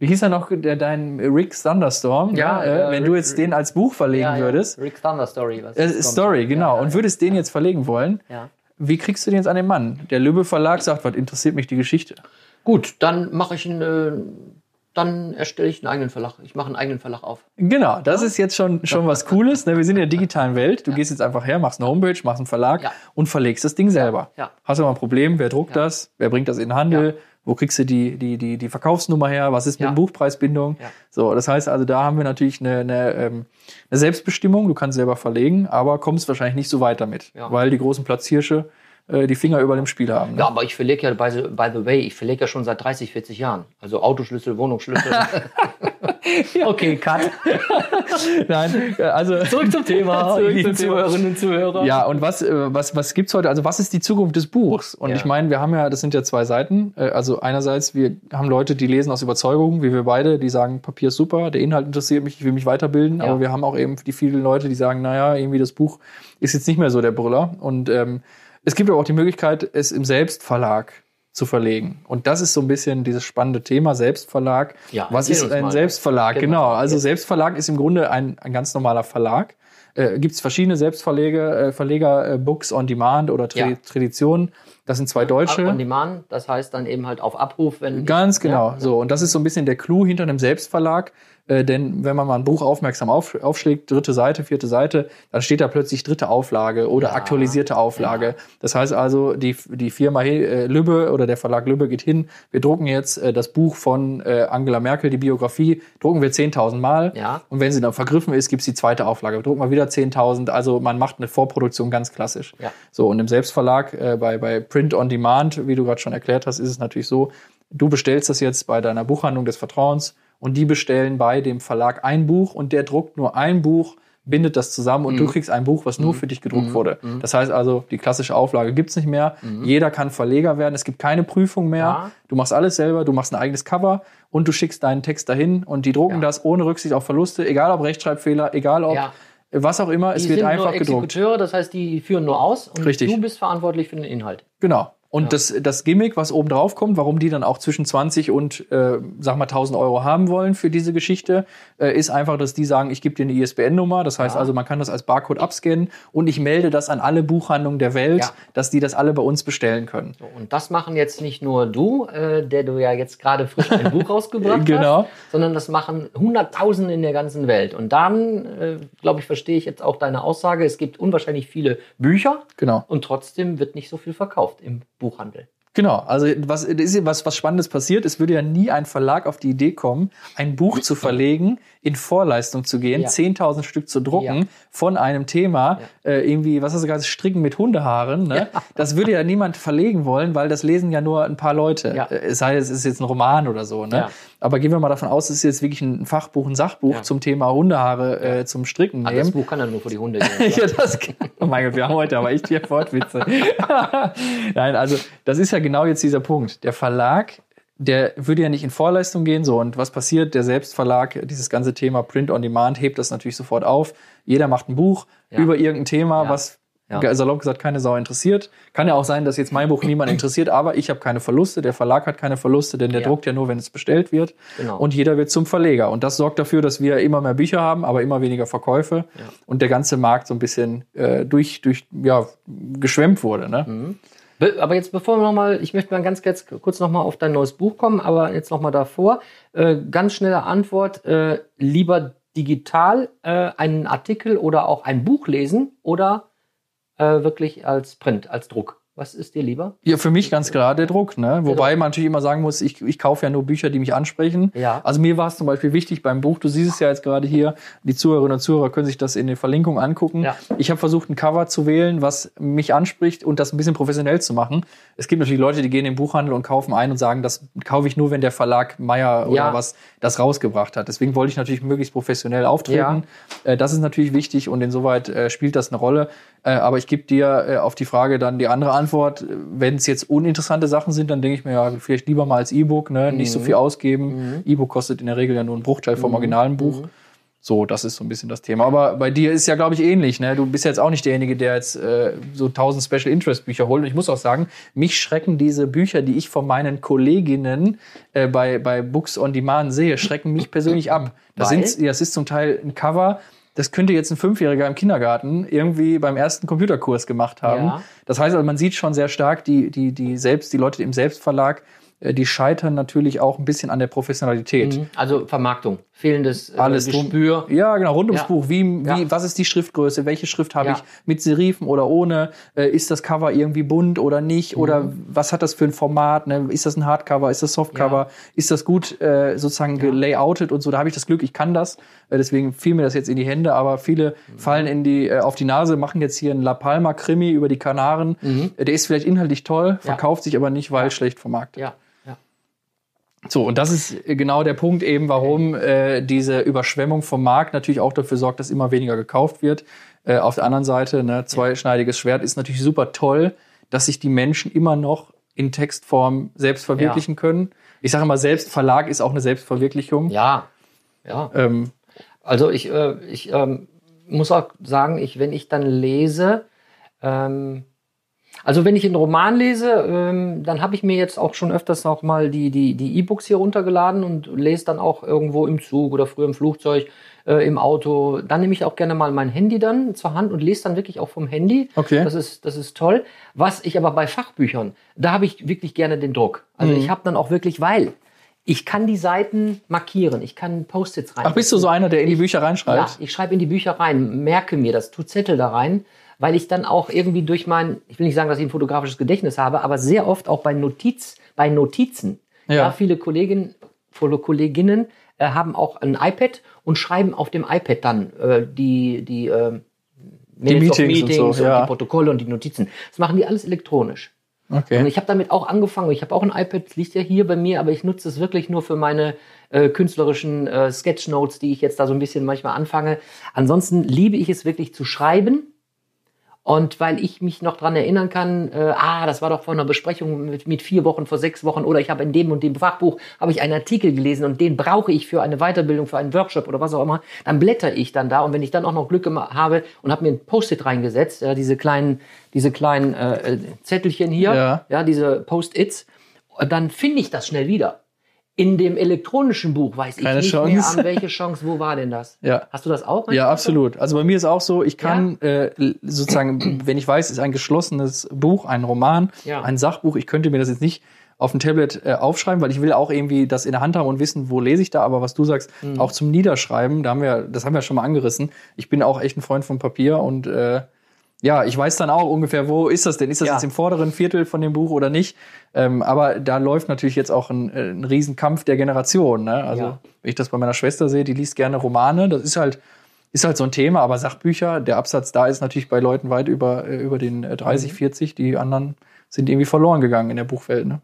Speaker 1: wie hieß er noch, der, dein Rick Thunderstorm,
Speaker 2: Ja,
Speaker 1: ne? äh,
Speaker 2: äh,
Speaker 1: wenn du
Speaker 2: Rick-
Speaker 1: jetzt den als Buch verlegen würdest,
Speaker 2: Rick Thunder Story. Was
Speaker 1: äh. Story, genau,
Speaker 2: Ja,
Speaker 1: und würdest den jetzt verlegen wollen,
Speaker 2: ja.
Speaker 1: Wie kriegst du den jetzt an den Mann? Der Lübbe Verlag sagt, was interessiert mich die Geschichte?
Speaker 2: Gut, dann mache ich einen, äh, dann erstelle ich einen eigenen Verlag. Ich mache einen eigenen Verlag auf.
Speaker 1: Genau, das ist jetzt schon, schon was Cooles. Ne? Wir sind in der digitalen Welt. Du gehst jetzt einfach her, machst eine Homepage, machst einen Verlag
Speaker 2: Ja.
Speaker 1: und verlegst das Ding selber.
Speaker 2: ja.
Speaker 1: Hast du mal ein Problem? Wer druckt
Speaker 2: Ja.
Speaker 1: das? Wer bringt das in den Handel? Wo kriegst du die, die, die, die Verkaufsnummer her? Was ist mit
Speaker 2: Ja.
Speaker 1: Buchpreisbindung?
Speaker 2: Ja.
Speaker 1: So, das heißt also, da haben wir natürlich eine, eine, ähm, eine Selbstbestimmung. Du kannst selber verlegen, aber kommst wahrscheinlich nicht so weit damit,
Speaker 2: Ja.
Speaker 1: weil die großen Platzhirsche äh, die Finger über dem Spiel haben. Ne?
Speaker 2: Ja, aber ich verlege ja, by the, by the way, ich verlege ja schon seit 30, 40 Jahren. Also Autoschlüssel, Wohnungsschlüssel. [LAUGHS] okay, cut. [LAUGHS]
Speaker 1: Nein, äh, also
Speaker 2: Zurück zum Thema. [LAUGHS]
Speaker 1: Zurück
Speaker 2: lieben
Speaker 1: zum.
Speaker 2: Zuhörerinnen und Zuhörer.
Speaker 1: Ja, und was, äh, was, was gibt's heute? Also, was ist die Zukunft des Buchs? Und
Speaker 2: Ja.
Speaker 1: ich meine, wir haben ja, das sind ja zwei Seiten. Also, einerseits, wir haben Leute, die lesen aus Überzeugung, wie wir beide, die sagen, Papier ist super, der Inhalt interessiert mich, ich will mich weiterbilden.
Speaker 2: Ja.
Speaker 1: Aber wir haben auch eben die vielen Leute, die sagen, naja, irgendwie das Buch ist jetzt nicht mehr so der Brüller. Und ähm, es gibt aber auch die Möglichkeit, es im Selbstverlag zu verlegen. Und das ist so ein bisschen dieses spannende Thema, Selbstverlag.
Speaker 2: Ja,
Speaker 1: Was ist ein
Speaker 2: mal.
Speaker 1: Selbstverlag?
Speaker 2: Genau.
Speaker 1: Genau. Also Selbstverlag ist im Grunde ein, ein ganz normaler Verlag. Äh, Gibt es verschiedene Selbstverleger, äh, Verleger, äh, Books on Demand oder Tra
Speaker 2: Ja.
Speaker 1: Tradition. Das sind zwei deutsche.
Speaker 2: On Demand, das heißt dann eben halt auf Abruf, wenn.
Speaker 1: Ganz genau.
Speaker 2: Ja,
Speaker 1: So, und das ist so ein bisschen der Clou hinter einem Selbstverlag. Äh, denn wenn man mal ein Buch aufmerksam auf, aufschlägt, dritte Seite, vierte Seite, dann steht da plötzlich dritte Auflage oder
Speaker 2: Ja.
Speaker 1: aktualisierte Auflage. Das heißt also, die, die Firma äh, Lübbe oder der Verlag Lübbe geht hin, wir drucken jetzt äh, das Buch von äh, Angela Merkel, die Biografie, drucken wir 10.000 Mal.
Speaker 2: Ja.
Speaker 1: Und wenn sie dann vergriffen ist, gibt's die zweite Auflage. Drucken wir wieder 10.000. Also man macht eine Vorproduktion ganz klassisch.
Speaker 2: Ja.
Speaker 1: So, und im Selbstverlag, äh, bei, bei Print on Demand, wie du gerade schon erklärt hast, ist es natürlich so, du bestellst das jetzt bei deiner Buchhandlung des Vertrauens und die bestellen bei dem Verlag ein Buch und der druckt nur ein Buch, bindet das zusammen und du kriegst ein Buch, was nur für dich gedruckt wurde. Das heißt also, die klassische Auflage gibt's nicht mehr. Jeder kann Verleger werden. Es gibt keine Prüfung mehr.
Speaker 2: Ja.
Speaker 1: Du machst alles selber, du machst ein eigenes Cover und du schickst deinen Text dahin und die drucken
Speaker 2: Ja.
Speaker 1: das ohne Rücksicht auf Verluste, egal ob Rechtschreibfehler, egal ob
Speaker 2: Ja.
Speaker 1: Was auch immer, es
Speaker 2: Die
Speaker 1: wird
Speaker 2: sind
Speaker 1: einfach gedruckt.
Speaker 2: Exekuteure, das heißt, die führen nur aus und
Speaker 1: Richtig.
Speaker 2: du bist verantwortlich für den Inhalt.
Speaker 1: Genau. Und das, das Gimmick, was oben drauf kommt, warum die dann auch zwischen 20 und, äh, sag mal, 1000 Euro haben wollen für diese Geschichte, äh, ist einfach, dass die sagen, ich gebe dir eine ISBN-Nummer. Das heißt
Speaker 2: Ja.
Speaker 1: also, man kann das als Barcode abscannen und ich melde das an alle Buchhandlungen der Welt,
Speaker 2: Ja.
Speaker 1: dass die das alle bei uns bestellen können.
Speaker 2: So, und das machen jetzt nicht nur du, äh, der du ja jetzt gerade frisch ein Buch [LAUGHS] rausgebracht
Speaker 1: Genau.
Speaker 2: hast, sondern das machen Hunderttausende in der ganzen Welt. Und dann, äh, glaube ich, verstehe ich jetzt auch deine Aussage, es gibt unwahrscheinlich viele Bücher
Speaker 1: Genau.
Speaker 2: und trotzdem wird nicht so viel verkauft im Buchhandel.
Speaker 1: Genau, also was, ist was, was Spannendes passiert. Es würde ja nie ein Verlag auf die Idee kommen, ein Buch zu verlegen, in Vorleistung zu gehen,
Speaker 2: Ja.
Speaker 1: 10.000 Stück zu drucken
Speaker 2: Ja.
Speaker 1: von einem Thema, äh, irgendwie, was hast du gerade, Stricken mit Hundehaaren. Ne? Das würde ja niemand verlegen wollen, weil das lesen ja nur ein paar Leute.
Speaker 2: Ja.
Speaker 1: Äh, Es sei, es ist jetzt ein Roman oder so. Ne?
Speaker 2: Ja.
Speaker 1: Aber gehen wir mal davon aus, es ist jetzt wirklich ein Fachbuch, ein Sachbuch
Speaker 2: Ja.
Speaker 1: zum Thema Hundehaare äh, zum Stricken
Speaker 2: Ah, das. Buch kann ja nur für die Hunde [LAUGHS] gehen.
Speaker 1: Ja, das Oh mein Gott, wir haben heute aber echt hier Wortwitze. [LAUGHS] Nein, also das ist ja genau jetzt dieser Punkt. Der Verlag, der würde ja nicht in Vorleistung gehen. So, und was passiert? Der Selbstverlag, dieses ganze Thema Print on Demand, hebt das natürlich sofort auf. Jeder macht ein Buch
Speaker 2: Ja.
Speaker 1: über irgendein Thema,
Speaker 2: Ja.
Speaker 1: was
Speaker 2: Ja.
Speaker 1: salopp gesagt keine Sau interessiert. Kann ja auch sein, dass jetzt mein Buch niemand [CLEARS THROAT] interessiert, aber ich habe keine Verluste, der Verlag hat keine Verluste, denn der druckt ja nur, wenn es bestellt wird.
Speaker 2: Genau.
Speaker 1: Und jeder wird zum Verleger. Und das sorgt dafür, dass wir immer mehr Bücher haben, aber immer weniger Verkäufe und der ganze Markt so ein bisschen äh, durch, durch, ja, geschwemmt wurde. Ne?
Speaker 2: Mhm. Be- Aber jetzt bevor wir nochmal, ich möchte mal ganz kurz, kurz nochmal auf dein neues Buch kommen, aber jetzt nochmal davor. Äh, ganz schnelle Antwort, äh, lieber digital äh, einen Artikel oder auch ein Buch lesen oder äh, wirklich als Print, als Druck? Was ist dir lieber?
Speaker 1: Ja, für mich ganz klar der Druck. Ne? Wobei man natürlich immer sagen muss, ich, ich kaufe ja nur Bücher, die mich ansprechen.
Speaker 2: Ja.
Speaker 1: Also mir war es zum Beispiel wichtig beim Buch, du siehst es ja jetzt gerade hier, die Zuhörerinnen und Zuhörer können sich das in den Verlinkungen angucken.
Speaker 2: Ja.
Speaker 1: Ich habe versucht, ein Cover zu wählen, was mich anspricht und das ein bisschen professionell zu machen. Es gibt natürlich Leute, die gehen in den Buchhandel und kaufen ein und sagen, das kaufe ich nur, wenn der Verlag Meyer oder
Speaker 2: Ja.
Speaker 1: was das rausgebracht hat. Deswegen wollte ich natürlich möglichst professionell auftreten. Äh, das ist natürlich wichtig und insoweit äh, spielt das eine Rolle. Äh, aber ich gebe dir äh, auf die Frage dann die andere Antwort. Wenn es jetzt uninteressante Sachen sind, dann denke ich mir ja, vielleicht lieber mal als E-Book, ne? nicht so viel ausgeben. E-Book kostet in der Regel ja nur einen Bruchteil vom originalen Buch. So, das ist so ein bisschen das Thema. Aber bei dir ist ja, glaube ich, ähnlich. Ne? Du bist jetzt auch nicht derjenige, der jetzt äh, so 1000 Special Interest Bücher holt. Und ich muss auch sagen, mich schrecken diese Bücher, die ich von meinen Kolleginnen äh, bei, bei Books on Demand sehe, schrecken mich persönlich ab. Das, sind, ja, das ist zum Teil ein Cover. Das könnte jetzt ein Fünfjähriger im Kindergarten irgendwie beim ersten Computerkurs gemacht haben.
Speaker 2: Ja.
Speaker 1: Das heißt also, man sieht schon sehr stark, die, die, die selbst, die Leute im Selbstverlag, äh, die scheitern natürlich auch ein bisschen an der Professionalität.
Speaker 2: Mhm. Also Vermarktung, fehlendes äh,
Speaker 1: Alles drum.
Speaker 2: Gespür.
Speaker 1: Ja, genau, rund ums
Speaker 2: Ja.
Speaker 1: Buch. Wie, wie,
Speaker 2: Ja.
Speaker 1: Was ist die Schriftgröße? Welche Schrift habe
Speaker 2: Ja.
Speaker 1: ich? Mit Serifen oder ohne? Äh, ist das Cover irgendwie bunt oder nicht?
Speaker 2: Mhm.
Speaker 1: Oder was hat das für ein Format? Ne? Ist das ein Hardcover? Ist das Softcover? Ist das gut äh, sozusagen gelayoutet und so? Da habe ich das Glück, ich kann das. Äh, deswegen fiel mir das jetzt in die Hände. Aber viele
Speaker 2: Mhm.
Speaker 1: fallen in die, äh, auf die Nase, machen jetzt hier einen La Palma-Krimi über die Kanaren. Äh, Der ist vielleicht inhaltlich toll, verkauft sich aber nicht, weil schlecht vermarktet.
Speaker 2: Mhm. Ja.
Speaker 1: So, und das ist genau der Punkt eben, warum äh, diese Überschwemmung vom Markt natürlich auch dafür sorgt, dass immer weniger gekauft wird. Äh, auf der anderen Seite, ne, zweischneidiges Schwert ist natürlich super toll, dass sich die Menschen immer noch in Textform selbst verwirklichen können. Ich sage immer, Selbstverlag ist auch eine Selbstverwirklichung.
Speaker 2: Ja, ja.
Speaker 1: Ähm,
Speaker 2: Also ich, äh, ich ähm, muss auch sagen, ich, wenn ich dann lese, ähm, also wenn ich einen Roman lese, ähm, dann habe ich mir jetzt auch schon öfters auch mal die die die E-Books hier runtergeladen und lese dann auch irgendwo im Zug oder früher im Flugzeug, äh, im Auto. Dann nehme ich auch gerne mal mein Handy dann zur Hand und lese dann wirklich auch vom Handy.
Speaker 1: Okay.
Speaker 2: Das ist das ist toll. Was ich aber bei Fachbüchern, da habe ich wirklich gerne den Druck. Also ich habe dann auch wirklich, weil ich kann die Seiten markieren, ich kann Post-its rein.
Speaker 1: ach, bist du so einer, der in die Bücher
Speaker 2: Ja,
Speaker 1: reinschreibt?
Speaker 2: ich schreibe in die Bücher rein, merke mir das, tu Zettel da rein, weil ich dann auch irgendwie durch mein, ich will nicht sagen, dass ich ein fotografisches Gedächtnis habe, aber sehr oft auch bei Notiz, bei Notizen.
Speaker 1: Ja.
Speaker 2: Ja, viele Kolleginnen, viele Kolleginnen äh, haben auch ein iPad und schreiben auf dem iPad dann äh, die, die, äh, Minutes of
Speaker 1: Meetings und so,
Speaker 2: und
Speaker 1: ja.
Speaker 2: die Protokolle und die Notizen. Das machen die alles elektronisch.
Speaker 1: Okay.
Speaker 2: Und ich habe damit auch angefangen. Ich habe auch ein iPad, das liegt ja hier bei mir, aber ich nutze es wirklich nur für meine äh, künstlerischen äh, Sketchnotes, die ich jetzt da so ein bisschen manchmal anfange. Ansonsten liebe ich es wirklich zu schreiben. Und weil ich mich noch dran erinnern kann, äh, ah, das war doch vor einer Besprechung mit, mit vier Wochen, vor sechs Wochen, oder ich habe in dem und dem Fachbuch, habe ich einen Artikel gelesen und den brauche ich für eine Weiterbildung, für einen Workshop oder was auch immer, dann blätter ich dann da und wenn ich dann auch noch Glück habe und habe mir ein Post-it reingesetzt, ja, diese kleinen, diese kleinen äh, äh, Zettelchen hier,
Speaker 1: Ja.
Speaker 2: ja, diese Post-its, dann finde ich das schnell wieder. In dem elektronischen Buch weiß ich
Speaker 1: Keine
Speaker 2: nicht mehr,
Speaker 1: Chance.
Speaker 2: an welche Chance, wo war denn das? [LAUGHS]
Speaker 1: Ja.
Speaker 2: Hast du das auch?
Speaker 1: Ja, absolut. Also bei mir ist auch so, ich kann äh, sozusagen, [CLEARS THROAT] wenn ich weiß, es ist ein geschlossenes Buch, ein Roman,
Speaker 2: Ja.
Speaker 1: ein Sachbuch, ich könnte mir das jetzt nicht auf dem Tablet äh, aufschreiben, weil ich will auch irgendwie das in der Hand haben und wissen, wo lese ich da. Aber was du sagst,
Speaker 2: Mhm.
Speaker 1: auch zum Niederschreiben, da haben wir, das haben wir schon mal angerissen. Ich bin auch echt ein Freund von Papier und äh, ja, ich weiß dann auch ungefähr, wo ist das denn? Ist das
Speaker 2: Ja.
Speaker 1: jetzt im vorderen Viertel von dem Buch oder nicht? Ähm, aber da läuft natürlich jetzt auch ein, äh, ein Riesenkampf der Generation. Ne? Also
Speaker 2: Ja.
Speaker 1: wenn ich das bei meiner Schwester sehe, die liest gerne Romane. Das ist halt ist halt so ein Thema, aber Sachbücher, der Absatz da ist natürlich bei Leuten weit über, äh, über den äh, 30, 40. Die anderen sind irgendwie verloren gegangen in der Buchwelt. Ne?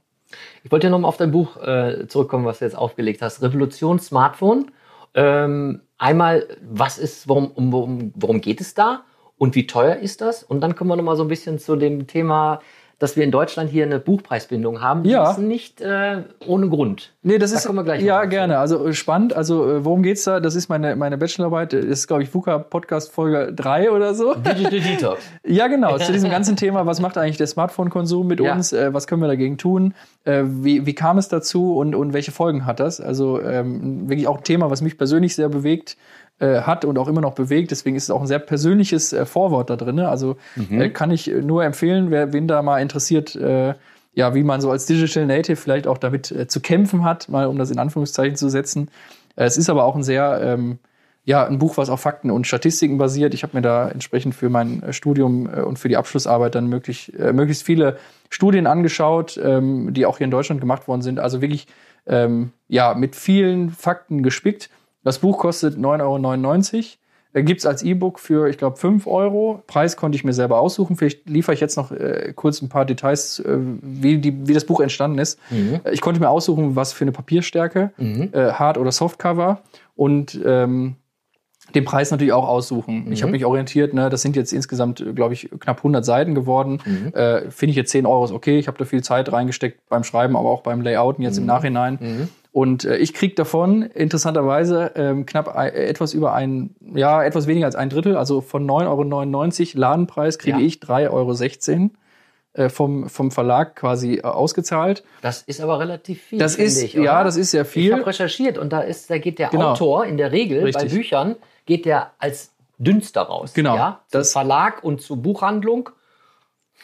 Speaker 2: Ich wollte ja nochmal auf dein Buch äh, zurückkommen, was du jetzt aufgelegt hast. Revolution Smartphone. Ähm, einmal, was ist, worum, um, worum, worum geht es da und wie teuer ist das? Und dann kommen wir nochmal so ein bisschen zu dem Thema, dass wir in Deutschland hier eine Buchpreisbindung haben. Die
Speaker 1: Ja.
Speaker 2: ist nicht äh, ohne Grund.
Speaker 1: Nee, das
Speaker 2: Da
Speaker 1: ist
Speaker 2: kommen wir gleich
Speaker 1: ja gerne. Also äh, spannend. Also äh, worum geht's da? Das ist meine meine Bachelorarbeit. Das ist glaube ich VUCA Podcast Folge 3 oder so.
Speaker 2: Digital Detox. [LAUGHS]
Speaker 1: Ja, genau. Zu diesem ganzen Thema, was macht eigentlich der Smartphone-Konsum mit
Speaker 2: Ja.
Speaker 1: uns? Äh, was können wir dagegen tun? Äh, wie, wie kam es dazu und, und welche Folgen hat das? Also ähm, wirklich auch ein Thema, was mich persönlich sehr bewegt äh, hat und auch immer noch bewegt. Deswegen ist es auch ein sehr persönliches äh, Vorwort da drin. Also äh, kann ich nur empfehlen, wer wen da mal interessiert, äh, ja, wie man so als Digital Native vielleicht auch damit äh, zu kämpfen hat, mal um das in Anführungszeichen zu setzen. Äh, es ist aber auch ein sehr ähm, ja, ein Buch, was auf Fakten und Statistiken basiert. Ich habe mir da entsprechend für mein äh, Studium äh, und für die Abschlussarbeit dann möglich, äh, möglichst viele Studien angeschaut, ähm, die auch hier in Deutschland gemacht worden sind. Also wirklich ähm, ja, mit vielen Fakten gespickt. Das Buch kostet 9,99 Euro. Äh, Gibt es als E-Book für, ich glaube, 5 Euro. Preis konnte ich mir selber aussuchen. Vielleicht liefere ich jetzt noch äh, kurz ein paar Details, äh, wie, die, wie das Buch entstanden ist. Äh, Ich konnte mir aussuchen, was für eine Papierstärke, äh, Hard- oder Softcover. Und ähm, den Preis natürlich auch aussuchen. Ich habe mich orientiert, ne, das sind jetzt insgesamt, glaube ich, knapp 100 Seiten geworden. Äh, Finde ich jetzt 10 Euro ist okay. Ich habe da viel Zeit reingesteckt beim Schreiben, aber auch beim Layouten jetzt im Nachhinein. Und äh, ich krieg davon interessanterweise ähm, knapp ein, äh, etwas über ein, ja, etwas weniger als ein Drittel. Also von 9,99 Euro Ladenpreis kriege
Speaker 2: Ja.
Speaker 1: ich 3,16 Euro äh, vom, vom Verlag quasi äh, ausgezahlt.
Speaker 2: Das ist aber relativ viel.
Speaker 1: Das ist,
Speaker 2: ich,
Speaker 1: ja, das ist sehr
Speaker 2: Ich
Speaker 1: viel.
Speaker 2: habe recherchiert und da ist, da geht der
Speaker 1: Genau.
Speaker 2: Autor in der Regel
Speaker 1: Richtig.
Speaker 2: bei Büchern geht der als dünnster raus.
Speaker 1: Genau.
Speaker 2: Ja? Zum
Speaker 1: Das-
Speaker 2: Verlag und zur Buchhandlung.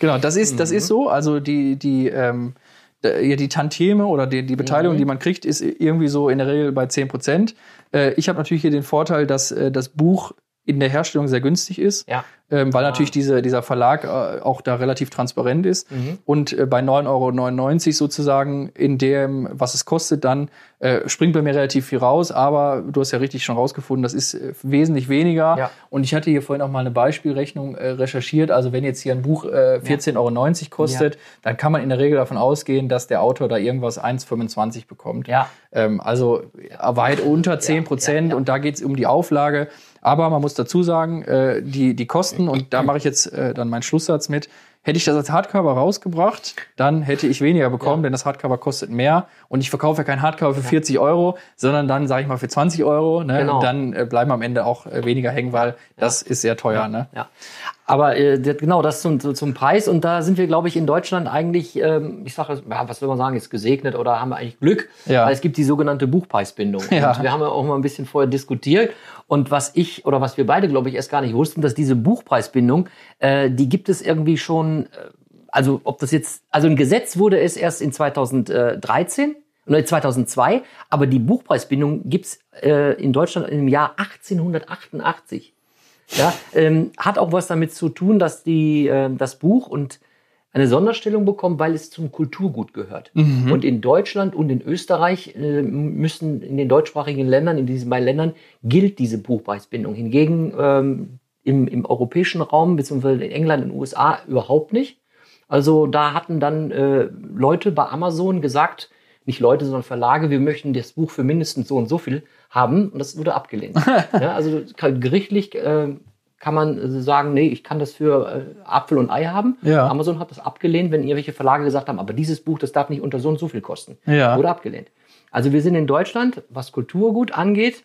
Speaker 1: Genau, das ist, das
Speaker 2: Mhm.
Speaker 1: ist so. Also die, die, ähm, die Tantieme oder die, die
Speaker 2: Mhm.
Speaker 1: Beteiligung, die man kriegt, ist irgendwie so in der Regel bei 10 Prozent. Äh, ich habe natürlich hier den Vorteil, dass äh, das Buch in der Herstellung sehr günstig ist,
Speaker 2: Ja.
Speaker 1: ähm, weil
Speaker 2: Ah.
Speaker 1: natürlich diese, dieser Verlag äh, auch da relativ transparent ist.
Speaker 2: Mhm.
Speaker 1: Und äh, bei 9,99 Euro sozusagen in dem, was es kostet, dann äh, springt bei mir relativ viel raus. Aber du hast ja richtig schon rausgefunden, das ist äh, wesentlich weniger.
Speaker 2: Ja.
Speaker 1: Und ich hatte hier vorhin auch mal eine Beispielrechnung äh, recherchiert. Also wenn jetzt hier ein Buch äh, 14,90 Euro kostet, dann kann man in der Regel davon ausgehen, dass der Autor da irgendwas 1,25 bekommt.
Speaker 2: Ja.
Speaker 1: Ähm, also weit unter 10 Prozent
Speaker 2: ja, ja.
Speaker 1: und da geht es um die Auflage. Aber man muss dazu sagen, äh, die, die Kosten, und da mache ich jetzt äh, dann meinen Schlusssatz mit, hätte ich das als Hardcover rausgebracht, dann hätte ich weniger bekommen, denn das Hardcover kostet mehr. Und ich verkaufe ja kein Hardcover für 40 Euro, sondern dann, sage ich mal, für 20 Euro. Ne?
Speaker 2: Genau.
Speaker 1: Und dann äh, bleiben am Ende auch äh, weniger hängen, weil das ist sehr teuer. Ne?
Speaker 2: Ja. Aber äh, genau, das zum, zum Preis. Und da sind wir, glaube ich, in Deutschland eigentlich, ähm, ich sage, ja, was will man sagen, ist gesegnet oder haben wir eigentlich Glück,
Speaker 1: Ja.
Speaker 2: weil es gibt die sogenannte Buchpreisbindung.
Speaker 1: Ja.
Speaker 2: Und wir haben ja auch mal ein bisschen vorher diskutiert. Und was ich oder was wir beide, glaube ich, erst gar nicht wussten, dass diese Buchpreisbindung, äh, die gibt es irgendwie schon, äh, also ob das jetzt, also ein Gesetz wurde es erst in 2013 oder 2002, aber die Buchpreisbindung gibt's äh, in Deutschland im Jahr 1888. Ja, ähm, hat auch was damit zu tun, dass die, äh, das Buch und eine Sonderstellung bekommt, weil es zum Kulturgut gehört. Und in Deutschland und in Österreich äh, müssen in den deutschsprachigen Ländern, in diesen beiden Ländern, gilt diese Buchpreisbindung. Hingegen ähm, im, im europäischen Raum, beziehungsweise in England, in den USA überhaupt nicht. Also da hatten dann äh, Leute bei Amazon gesagt, nicht Leute, sondern Verlage, wir möchten das Buch für mindestens so und so viel haben und das wurde abgelehnt. [LAUGHS] ja, also gerichtlich äh, kann man äh, sagen, nee, ich kann das für äh, Apfel und Ei haben.
Speaker 1: Ja.
Speaker 2: Amazon hat das abgelehnt, wenn irgendwelche Verlage gesagt haben, aber dieses Buch, das darf nicht unter so und so viel kosten.
Speaker 1: Ja.
Speaker 2: Wurde abgelehnt. Also wir sind in Deutschland, was Kulturgut angeht,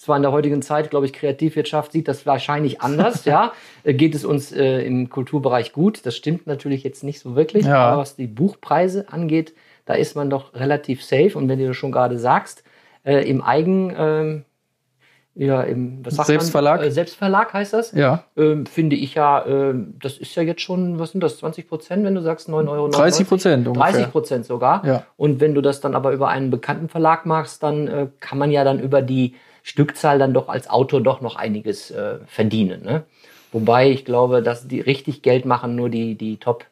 Speaker 2: zwar in der heutigen Zeit, glaube ich, Kreativwirtschaft sieht das wahrscheinlich anders, [LAUGHS] ja. Äh, Geht es uns äh, im Kulturbereich gut? Das stimmt natürlich jetzt nicht so wirklich,
Speaker 1: Ja.
Speaker 2: aber was die Buchpreise angeht, da ist man doch relativ safe. Und wenn du das schon gerade sagst, äh, im Eigen, ähm, ja, im
Speaker 1: Selbstverlag?
Speaker 2: Äh, Selbstverlag heißt das.
Speaker 1: Ja.
Speaker 2: Ähm, finde ich ja, ähm, das ist ja jetzt schon, was sind das, 20 Prozent, wenn du sagst 9 Euro?
Speaker 1: 30 Prozent ungefähr.
Speaker 2: 30 Prozent sogar.
Speaker 1: Ja.
Speaker 2: Und wenn du das dann aber über einen bekannten Verlag machst, dann äh, kann man ja dann über die Stückzahl dann doch als Autor doch noch einiges äh, verdienen. Ne? Wobei ich glaube, dass die richtig Geld machen nur die, die Top,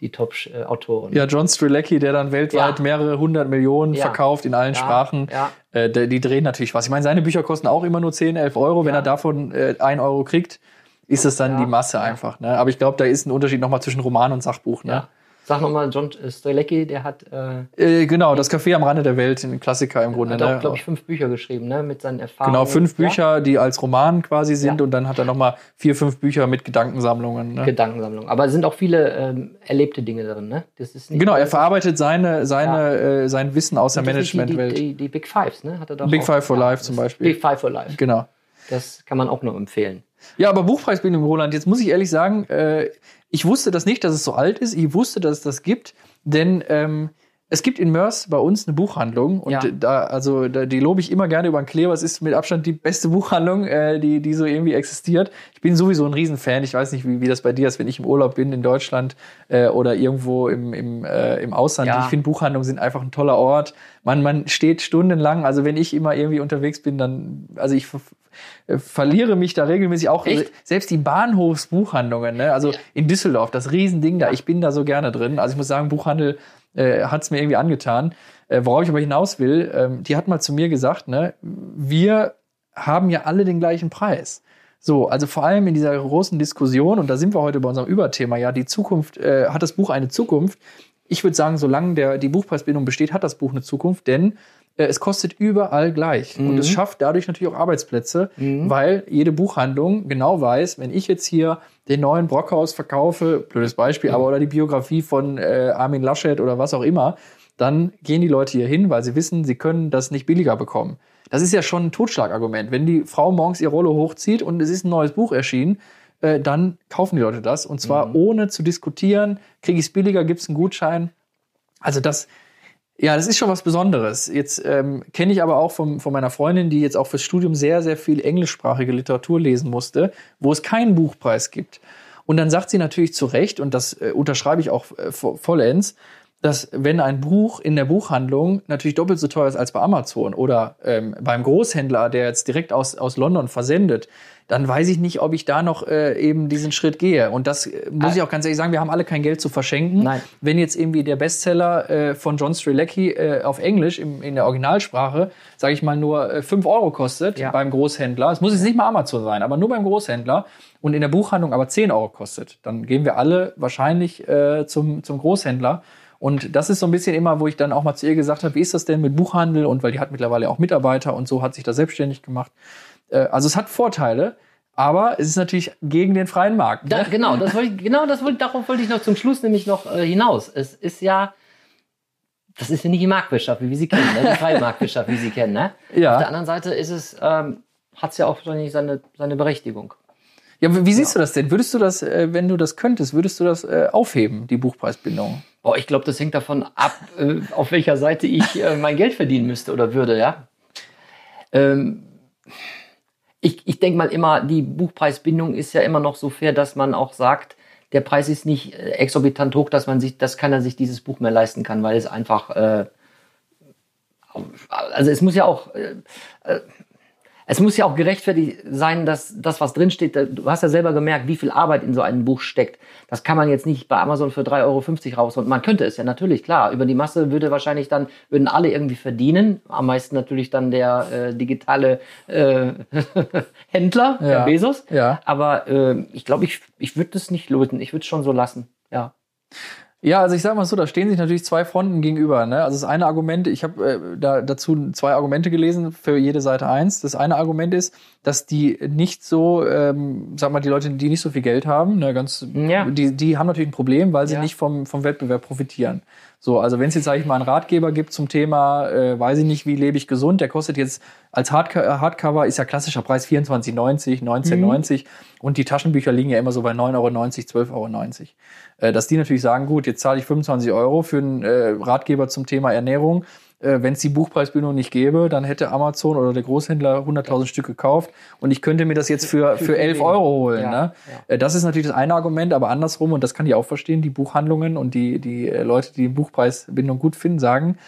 Speaker 2: die Top-Autoren.
Speaker 1: Ja, John Strelecki, der dann weltweit
Speaker 2: Ja.
Speaker 1: mehrere hundert Millionen
Speaker 2: Ja.
Speaker 1: verkauft in allen
Speaker 2: Ja,
Speaker 1: Sprachen. Äh, der- die drehen natürlich was. Ich meine, seine Bücher kosten auch immer nur 10, 11 Euro. Wenn er davon äh, 1 Euro kriegt, ist es dann die Masse einfach. Ne? Aber ich glaube, da ist ein Unterschied nochmal zwischen Roman und Sachbuch. Ne?
Speaker 2: Ja. Sag nochmal, John Strelecki, der hat, äh,
Speaker 1: Äh, genau, das Café am Rande der Welt, ein Klassiker im Grunde.
Speaker 2: hat auch,
Speaker 1: Ne?
Speaker 2: glaube ich, fünf Bücher geschrieben, ne? Mit seinen Erfahrungen.
Speaker 1: Genau, fünf
Speaker 2: Ja?
Speaker 1: Bücher, die als Roman quasi sind
Speaker 2: Ja.
Speaker 1: und dann hat er nochmal vier, fünf Bücher mit Gedankensammlungen. Ne?
Speaker 2: Gedankensammlung. Aber es sind auch viele ähm, erlebte Dinge drin, ne? Das ist nicht
Speaker 1: Genau, er verarbeitet seine, seine, äh, sein Wissen aus der Managementwelt.
Speaker 2: die, die, die Big Fives, ne? Hat er doch
Speaker 1: Big
Speaker 2: auch-
Speaker 1: Five for
Speaker 2: ja,
Speaker 1: Life zum Beispiel.
Speaker 2: Big Five for Life.
Speaker 1: Genau.
Speaker 2: Das kann man auch nur empfehlen.
Speaker 1: Ja, aber Buchpreisbindung, Roland, jetzt muss ich ehrlich sagen, äh, ich wusste das nicht, dass es so alt ist. Ich wusste, dass es das gibt, denn ähm, es gibt in Mörs bei uns eine Buchhandlung und
Speaker 2: Ja.
Speaker 1: da, also da, die lobe ich immer gerne über den Kleber. Es ist mit Abstand die beste Buchhandlung, äh, die, die so irgendwie existiert. Ich bin sowieso ein Riesenfan. Ich weiß nicht, wie, wie das bei dir ist, wenn ich im Urlaub bin in Deutschland äh, oder irgendwo im, im, äh, im Ausland.
Speaker 2: Ja.
Speaker 1: Ich finde Buchhandlungen sind einfach ein toller Ort. Man, man steht stundenlang. Also wenn ich immer irgendwie unterwegs bin, dann, also ich ver- verliere mich da regelmäßig auch.
Speaker 2: Echt?
Speaker 1: Selbst die Bahnhofsbuchhandlungen, ne? also in Düsseldorf, das Riesending da, ich bin da so gerne drin. Also ich muss sagen, Buchhandel äh, hat es mir irgendwie angetan. Äh, worauf ich aber hinaus will, ähm, die hat mal zu mir gesagt, ne, wir haben ja alle den gleichen Preis. So, also vor allem in dieser großen Diskussion, und da sind wir heute bei unserem Überthema, ja, die Zukunft, äh, hat das Buch eine Zukunft? Ich würde sagen, solange der, die Buchpreisbindung besteht, hat das Buch eine Zukunft, denn äh, es kostet überall gleich. Und es schafft dadurch natürlich auch Arbeitsplätze, weil jede Buchhandlung genau weiß, wenn ich jetzt hier den neuen Brockhaus verkaufe, blödes Beispiel, aber oder die Biografie von äh, Armin Laschet oder was auch immer, dann gehen die Leute hier hin, weil sie wissen, sie können das nicht billiger bekommen. Das ist ja schon ein Totschlagargument. Wenn die Frau morgens ihr Rollo hochzieht und es ist ein neues Buch erschienen, äh, dann kaufen die Leute das. Und zwar ohne zu diskutieren, kriege ich es billiger, gibt es einen Gutschein. Also das, ja, das ist schon was Besonderes. Jetzt ähm, kenne ich aber auch vom, von meiner Freundin, die jetzt auch fürs Studium sehr, sehr viel englischsprachige Literatur lesen musste, wo es keinen Buchpreis gibt. Und dann sagt sie natürlich zu Recht, und das äh, unterschreibe ich auch äh, vo- vollends, dass wenn ein Buch in der Buchhandlung natürlich doppelt so teuer ist als bei Amazon oder ähm, beim Großhändler, der jetzt direkt aus, aus London versendet, dann weiß ich nicht, ob ich da noch äh, eben diesen Schritt gehe. Und das äh, muss ich auch ganz ehrlich sagen, wir haben alle kein Geld zu verschenken.
Speaker 2: Nein.
Speaker 1: Wenn jetzt irgendwie der Bestseller äh, von John Strelecki äh, auf Englisch im, in der Originalsprache, sage ich mal, nur äh, 5 Euro kostet
Speaker 2: Ja.
Speaker 1: beim Großhändler, es muss jetzt nicht mal Amazon sein, aber nur beim Großhändler und in der Buchhandlung aber 10 Euro kostet, dann gehen wir alle wahrscheinlich äh, zum, zum Großhändler. Und das ist so ein bisschen immer, wo ich dann auch mal zu ihr gesagt habe, wie ist das denn mit Buchhandel? Und weil die hat mittlerweile auch Mitarbeiter und so hat sich da selbstständig gemacht. Äh, also es hat Vorteile, aber es ist natürlich gegen den freien Markt.
Speaker 2: Da,
Speaker 1: Ne?
Speaker 2: genau, das [LAUGHS] wollte ich, genau das wollte, darauf wollte ich noch zum Schluss nämlich noch äh, hinaus. Es ist ja, das ist ja nicht die Marktwirtschaft, wie wir sie kennen, ne? die freie Marktwirtschaft, wie sie kennen. Ne?
Speaker 1: Ja.
Speaker 2: Auf der anderen Seite ist es, ähm, hat es ja auch wahrscheinlich seine, seine Berechtigung.
Speaker 1: Ja, wie wie siehst du das denn? Würdest du das, äh, wenn du das könntest, würdest du das äh, aufheben, die Buchpreisbindung?
Speaker 2: Boah, ich glaube, das hängt davon ab, auf welcher Seite ich mein Geld verdienen müsste oder würde, ja. Ähm, ich ich denke mal immer, die Buchpreisbindung ist ja immer noch so fair, dass man auch sagt, der Preis ist nicht äh, exorbitant hoch, dass man sich, dass keiner sich dieses Buch mehr leisten kann, weil es einfach, äh, also es muss ja auch, äh, äh, es muss ja auch gerechtfertigt sein, dass das, was drinsteht, du hast ja selber gemerkt, wie viel Arbeit in so einem Buch steckt. Das kann man jetzt nicht bei Amazon für 3,50 Euro raus. Und man könnte es ja natürlich, klar. Über die Masse würde wahrscheinlich dann, würden alle irgendwie verdienen. Am meisten natürlich dann der äh, digitale äh, [LAUGHS] Händler,
Speaker 1: Ja.
Speaker 2: der Bezos.
Speaker 1: Ja.
Speaker 2: Aber äh, ich glaube, ich, ich würde das nicht lösen. Ich würde es schon so lassen. Ja.
Speaker 1: Ja, also ich sag mal so, da stehen sich natürlich zwei Fronten gegenüber. Ne? Also das eine Argument, ich habe äh, da dazu zwei Argumente gelesen für jede Seite eins. Das eine Argument ist, dass die nicht so, ähm, sag mal, die Leute, die nicht so viel Geld haben, ne, ganz,
Speaker 2: Ja.
Speaker 1: die, die haben natürlich ein Problem, weil sie
Speaker 2: Ja.
Speaker 1: nicht vom, vom Wettbewerb profitieren. So, also wenn es jetzt, sage ich mal, einen Ratgeber gibt zum Thema, äh, weiß ich nicht, wie lebe ich gesund, der kostet jetzt als Hardco äh, Hardcover, ist ja klassischer Preis 24,90, 19,90 und die Taschenbücher liegen ja immer so bei 9,90 Euro, 12,90 Euro. Äh, dass die natürlich sagen, gut, jetzt zahle ich 25 Euro für einen äh, Ratgeber zum Thema Ernährung. Äh, wenn es die Buchpreisbindung nicht gäbe, dann hätte Amazon oder der Großhändler 100.000 Stück gekauft und ich könnte mir das jetzt für, für 11 Euro holen.
Speaker 2: Ja,
Speaker 1: ne? Äh, Das ist natürlich das eine Argument, aber andersrum, und das kann ich auch verstehen, die Buchhandlungen und die, die äh, Leute, die die Buchpreisbindung gut finden, sagen,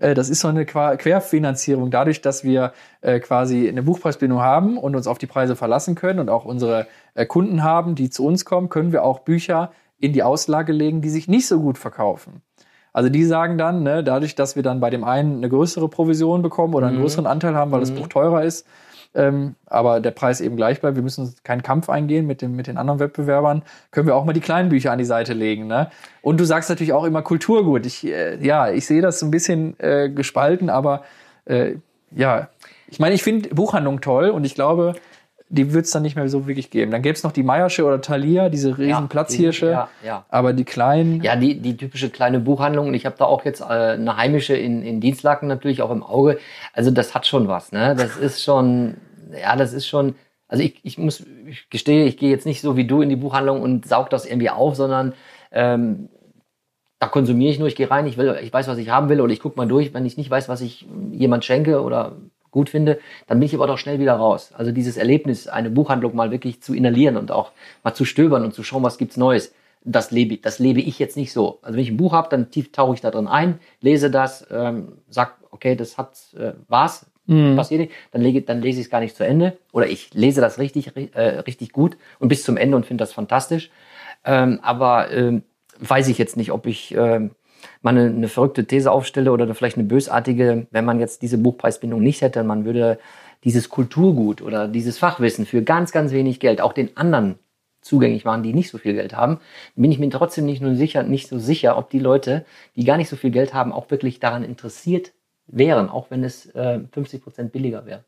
Speaker 1: das ist so eine Querfinanzierung. Dadurch, dass wir quasi eine Buchpreisbindung haben und uns auf die Preise verlassen können und auch unsere Kunden haben, die zu uns kommen, können wir auch Bücher in die Auslage legen, die sich nicht so gut verkaufen. Also die sagen dann, ne, dadurch, dass wir dann bei dem einen eine größere Provision bekommen oder einen größeren Anteil haben, weil das Buch teurer ist, ähm, aber der Preis eben gleich bleibt, wir müssen keinen Kampf eingehen mit, dem, mit den anderen Wettbewerbern, können wir auch mal die kleinen Bücher an die Seite legen. Ne? Und du sagst natürlich auch immer Kulturgut. Ich, äh, ja, ich sehe das so ein bisschen äh, gespalten, aber äh, ja, ich meine, ich finde Buchhandlung toll und ich glaube, die wird es dann nicht mehr so wirklich geben. Dann gäbe es noch die Meiersche oder Thalia, diese riesen Platzhirsche,
Speaker 2: Ja, ja.
Speaker 1: aber die kleinen,
Speaker 2: Ja, die, die typische kleine Buchhandlung. Und ich habe da auch jetzt äh, eine heimische in, in Dienstlaken natürlich auch im Auge. Also das hat schon was. Ne? Das [LAUGHS] ist schon, ja, das ist schon. Also ich, ich muss, ich gestehe, ich gehe jetzt nicht so wie du in die Buchhandlung und saug das irgendwie auf, sondern ähm, da konsumiere ich nur. Ich gehe rein, ich will, ich weiß, was ich haben will oder ich gucke mal durch. Wenn ich nicht weiß, was ich jemand schenke oder gut finde, dann bin ich aber doch schnell wieder raus. Also dieses Erlebnis, eine Buchhandlung mal wirklich zu inhalieren und auch mal zu stöbern und zu schauen, was gibt's Neues das lebe, das lebe ich jetzt nicht so. Also wenn ich ein Buch habe, dann tief tauche ich da drin ein, lese das, ähm, sag, okay, das hat äh, was, passiert nicht, dann, lege, dann lese ich es gar nicht zu Ende. Oder ich lese das richtig, ri- äh, richtig gut und bis zum Ende und finde das fantastisch. Ähm, aber ähm, weiß ich jetzt nicht, ob ich ähm, mal eine, eine verrückte These aufstelle oder vielleicht eine bösartige, wenn man jetzt diese Buchpreisbindung nicht hätte, man würde dieses Kulturgut oder dieses Fachwissen für ganz, ganz wenig Geld auch den anderen zugänglich machen, die nicht so viel Geld haben, bin ich mir trotzdem nicht nur sicher, nicht so sicher, ob die Leute, die gar nicht so viel Geld haben, auch wirklich daran interessiert wären, auch wenn es äh, 50 Prozent billiger wäre.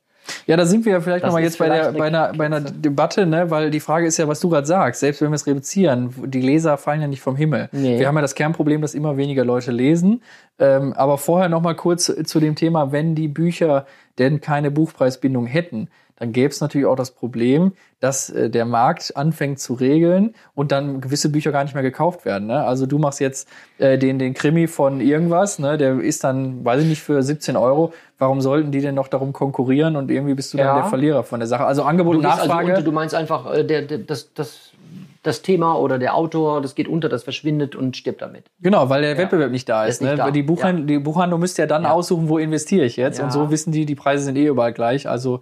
Speaker 1: Ja, da sind wir ja vielleicht nochmal jetzt bei, der, bei, einer,
Speaker 2: eine
Speaker 1: bei einer. Debatte, ne? weil die Frage ist ja, was du gerade sagst, selbst wenn wir es reduzieren, die Leser fallen ja nicht vom Himmel.
Speaker 2: Nee.
Speaker 1: Wir haben ja das Kernproblem, dass immer weniger Leute lesen. Ähm, aber vorher nochmal kurz zu dem Thema, wenn die Bücher denn keine Buchpreisbindung hätten, dann gäbe es natürlich auch das Problem, dass äh, der Markt anfängt zu regeln und dann gewisse Bücher gar nicht mehr gekauft werden. Ne? Also du machst jetzt äh, den, den Krimi von irgendwas, ne? der ist dann, weiß ich nicht, für 17 Euro. Warum sollten die denn noch darum konkurrieren und irgendwie bist du dann
Speaker 2: Ja.
Speaker 1: der Verlierer von der Sache? Also Angebot und
Speaker 2: Du, gehst
Speaker 1: Nachfrage.
Speaker 2: also du meinst einfach, äh, der, der, das, das, das Thema oder der Autor, das geht unter, das verschwindet und stirbt damit.
Speaker 1: Genau, weil der Wettbewerb nicht da ist.
Speaker 2: Ist
Speaker 1: ne?
Speaker 2: da.
Speaker 1: Die, Buchhandlung, die Buchhandlung müsste ja dann
Speaker 2: Ja.
Speaker 1: aussuchen, wo investiere ich jetzt.
Speaker 2: Ja.
Speaker 1: Und so wissen die, die Preise sind eh überall gleich. Also,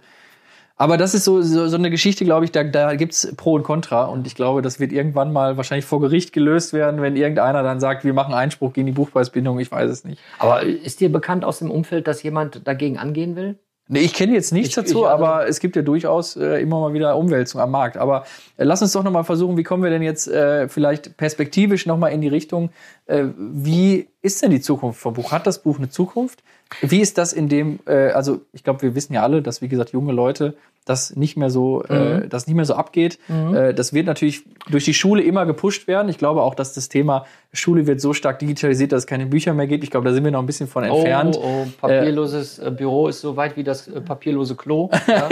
Speaker 1: aber das ist so, so, so eine Geschichte, glaube ich, da, da gibt's Pro und Contra. Und ich glaube, das wird irgendwann mal wahrscheinlich vor Gericht gelöst werden, wenn irgendeiner dann sagt, wir machen Einspruch gegen die Buchpreisbindung. Ich weiß es nicht.
Speaker 2: Aber ist dir bekannt aus dem Umfeld, dass jemand dagegen angehen will?
Speaker 1: Nee, ich kenne jetzt nichts
Speaker 2: Ich-
Speaker 1: dazu,
Speaker 2: ich- also-
Speaker 1: aber es gibt ja durchaus äh, immer mal wieder Umwälzung am Markt. Aber äh, lass uns doch noch mal versuchen, wie kommen wir denn jetzt äh, vielleicht perspektivisch noch mal in die Richtung, äh, wie ist denn die Zukunft vom Buch? Hat das Buch eine Zukunft? Wie ist das in dem, äh, also ich glaube, wir wissen ja alle, dass, wie gesagt, junge Leute das nicht mehr so, äh, das nicht mehr so abgeht. Äh, das wird natürlich durch die Schule immer gepusht werden. Ich glaube auch, dass das Thema Schule wird so stark digitalisiert, dass es keine Bücher mehr gibt. Ich glaube, da sind wir noch ein bisschen von entfernt.
Speaker 2: Oh, oh, papierloses äh, Büro ist so weit wie das äh, papierlose Klo. [LAUGHS] Ja?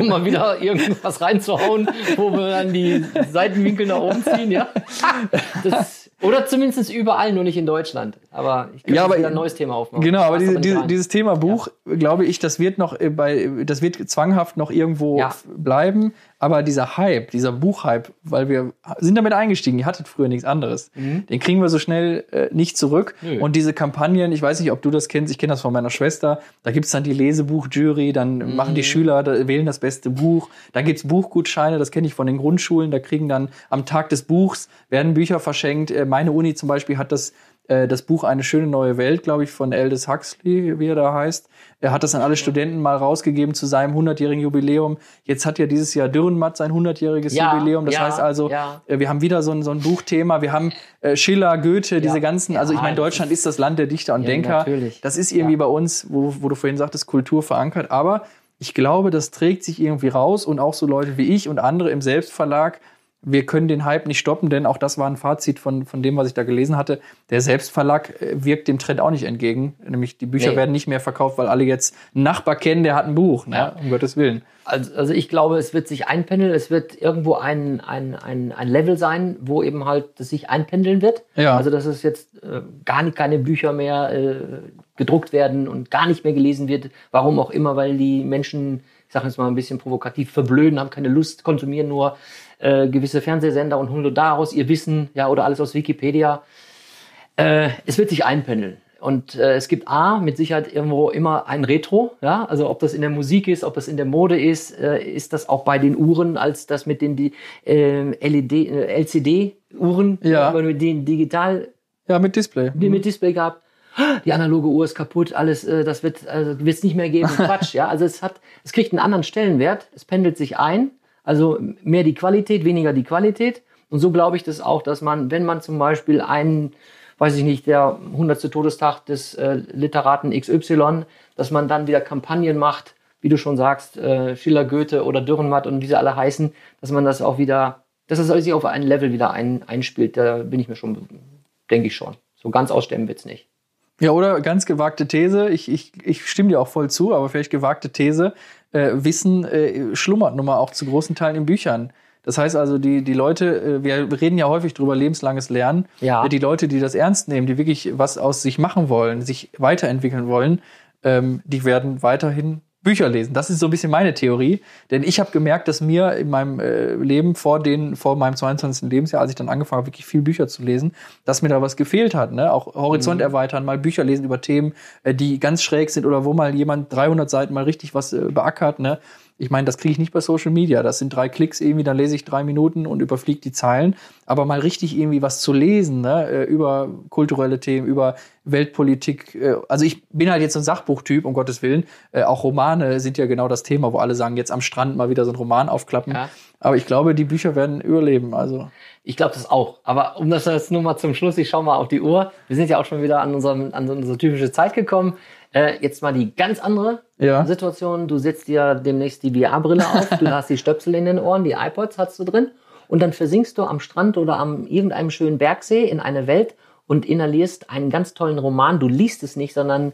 Speaker 2: um mal wieder irgendwas reinzuhauen, wo wir dann die Seitenwinkel nach oben ziehen, ja. [LAUGHS] Das, oder zumindest überall, nur nicht in Deutschland. Aber ich kann
Speaker 1: Ja, aber-
Speaker 2: wieder ein neues Thema aufmachen.
Speaker 1: Genau, aber diese, diese, dieses Thema Buch, glaube ich, das wird noch äh, bei, das wird zwanghaft noch irgendwo
Speaker 2: Ja.
Speaker 1: bleiben. Aber dieser Hype, dieser Buchhype, weil wir sind damit eingestiegen, ihr hattet früher nichts anderes. Den kriegen wir so schnell äh, nicht zurück.
Speaker 2: Mhm. Nö.
Speaker 1: Und diese Kampagnen, ich weiß nicht, ob du das kennst, ich kenne das von meiner Schwester, da gibt's dann die Lesebuchjury, dann
Speaker 2: Mhm.
Speaker 1: machen die Schüler, da wählen das beste Buch, dann gibt's Buchgutscheine, das kenne ich von den Grundschulen, da kriegen dann am Tag des Buchs, werden Bücher verschenkt. Äh, Meine Uni zum Beispiel hat das äh, das Buch Eine schöne neue Welt, glaube ich, von Aldous Huxley, wie er da heißt. Er hat das an alle Studenten mal rausgegeben zu seinem 100-jährigen Jubiläum. Jetzt hat ja dieses Jahr Dürrenmatt sein 100-jähriges
Speaker 2: Ja,
Speaker 1: Jubiläum. Das
Speaker 2: ja,
Speaker 1: heißt also,
Speaker 2: ja.
Speaker 1: äh, wir haben wieder so ein, so ein Buchthema. Wir haben äh, Schiller, Goethe, diese ganzen, also ich meine, Deutschland ist das Land der Dichter und Denker.
Speaker 2: natürlich.
Speaker 1: Das ist irgendwie bei uns, wo, wo du vorhin sagtest, Kultur verankert. Aber ich glaube, das trägt sich irgendwie raus und auch so Leute wie ich und andere im Selbstverlag, wir können den Hype nicht stoppen, denn auch das war ein Fazit von, von dem, was ich da gelesen hatte. Der Selbstverlag äh, wirkt dem Trend auch nicht entgegen. Nämlich die Bücher
Speaker 2: Nee.
Speaker 1: werden nicht mehr verkauft, weil alle jetzt einen Nachbar kennen, der hat ein Buch, ne? um Gottes Willen.
Speaker 2: Also, also ich glaube, es wird sich einpendeln, es wird irgendwo ein, ein, ein, ein Level sein, wo eben halt das sich einpendeln wird.
Speaker 1: Ja.
Speaker 2: Also dass es jetzt äh, gar nicht keine Bücher mehr äh, gedruckt werden und gar nicht mehr gelesen wird. Warum auch immer, weil die Menschen, ich sage jetzt mal ein bisschen provokativ, verblöden, haben keine Lust, konsumieren nur äh, gewisse Fernsehsender und holen daraus ihr Wissen, ja, oder alles aus Wikipedia. Äh, es wird sich einpendeln. Und äh, es gibt A, mit Sicherheit irgendwo immer ein Retro, ja, also ob das in der Musik ist, ob das in der Mode ist, äh, ist das auch bei den Uhren, als das mit den die, äh, LED, äh, LCD-Uhren,
Speaker 1: Ja.
Speaker 2: mit den digital
Speaker 1: Ja, mit Display.
Speaker 2: die mit Display gehabt. Die analoge Uhr ist kaputt, alles, äh, das wird also wird's nicht mehr geben. [LAUGHS] Quatsch, ja. Also es hat, es kriegt einen anderen Stellenwert, es pendelt sich ein, also mehr die Qualität, weniger die Qualität. Und so glaube ich das auch, dass man, wenn man zum Beispiel einen, weiß ich nicht, der 100. Todestag des äh, Literaten XY, dass man dann wieder Kampagnen macht, wie du schon sagst, äh, Schiller, Goethe oder Dürrenmatt und wie sie alle heißen, dass man das auch wieder, dass das sich auf ein Level wieder ein, einspielt, da bin ich mir schon, denke ich schon. So ganz aussterben wird's nicht.
Speaker 1: Ja, oder ganz gewagte These, ich, ich, ich stimme dir auch voll zu, aber vielleicht gewagte These, äh, Wissen äh, schlummert nun mal auch zu großen Teilen in Büchern. Das heißt also, die, die Leute, äh, wir reden ja häufig drüber, lebenslanges Lernen.
Speaker 2: Ja.
Speaker 1: Die Leute, die das ernst nehmen, die wirklich was aus sich machen wollen, sich weiterentwickeln wollen, ähm, die werden weiterhin Bücher lesen. Das ist so ein bisschen meine Theorie. Denn ich habe gemerkt, dass mir in meinem äh, Leben vor, den, vor meinem 22. Lebensjahr, als ich dann angefangen habe, wirklich viel Bücher zu lesen, dass mir da was gefehlt hat. Ne? Auch Horizont erweitern, mal Bücher lesen über Themen, äh, die ganz schräg sind oder wo mal jemand 300 Seiten mal richtig was äh, beackert. Ne? Ich meine, das kriege ich nicht bei Social Media. Das sind drei Klicks irgendwie, dann lese ich drei Minuten und überfliege die Zeilen. Aber mal richtig irgendwie was zu lesen, ne? äh, über kulturelle Themen, über Weltpolitik. Äh, also ich bin halt jetzt ein Sachbuchtyp, um Gottes Willen. Äh, auch Romane sind ja genau das Thema, wo alle sagen, jetzt am Strand mal wieder so ein Roman aufklappen.
Speaker 2: Ja.
Speaker 1: Aber ich glaube, die Bücher werden überleben. Also
Speaker 2: Ich glaube das auch. Aber um das jetzt nur mal zum Schluss, ich schaue mal auf die Uhr. Wir sind ja auch schon wieder an, unserem, an unsere typische Zeit gekommen. Äh, jetzt mal die ganz andere
Speaker 1: Ja.
Speaker 2: Situation. Du setzt dir demnächst die VR-Brille auf, du [LAUGHS] hast die Stöpsel in den Ohren, die iPods hast du drin und dann versinkst du am Strand oder am irgendeinem schönen Bergsee in eine Welt und inhalierst einen ganz tollen Roman. Du liest es nicht, sondern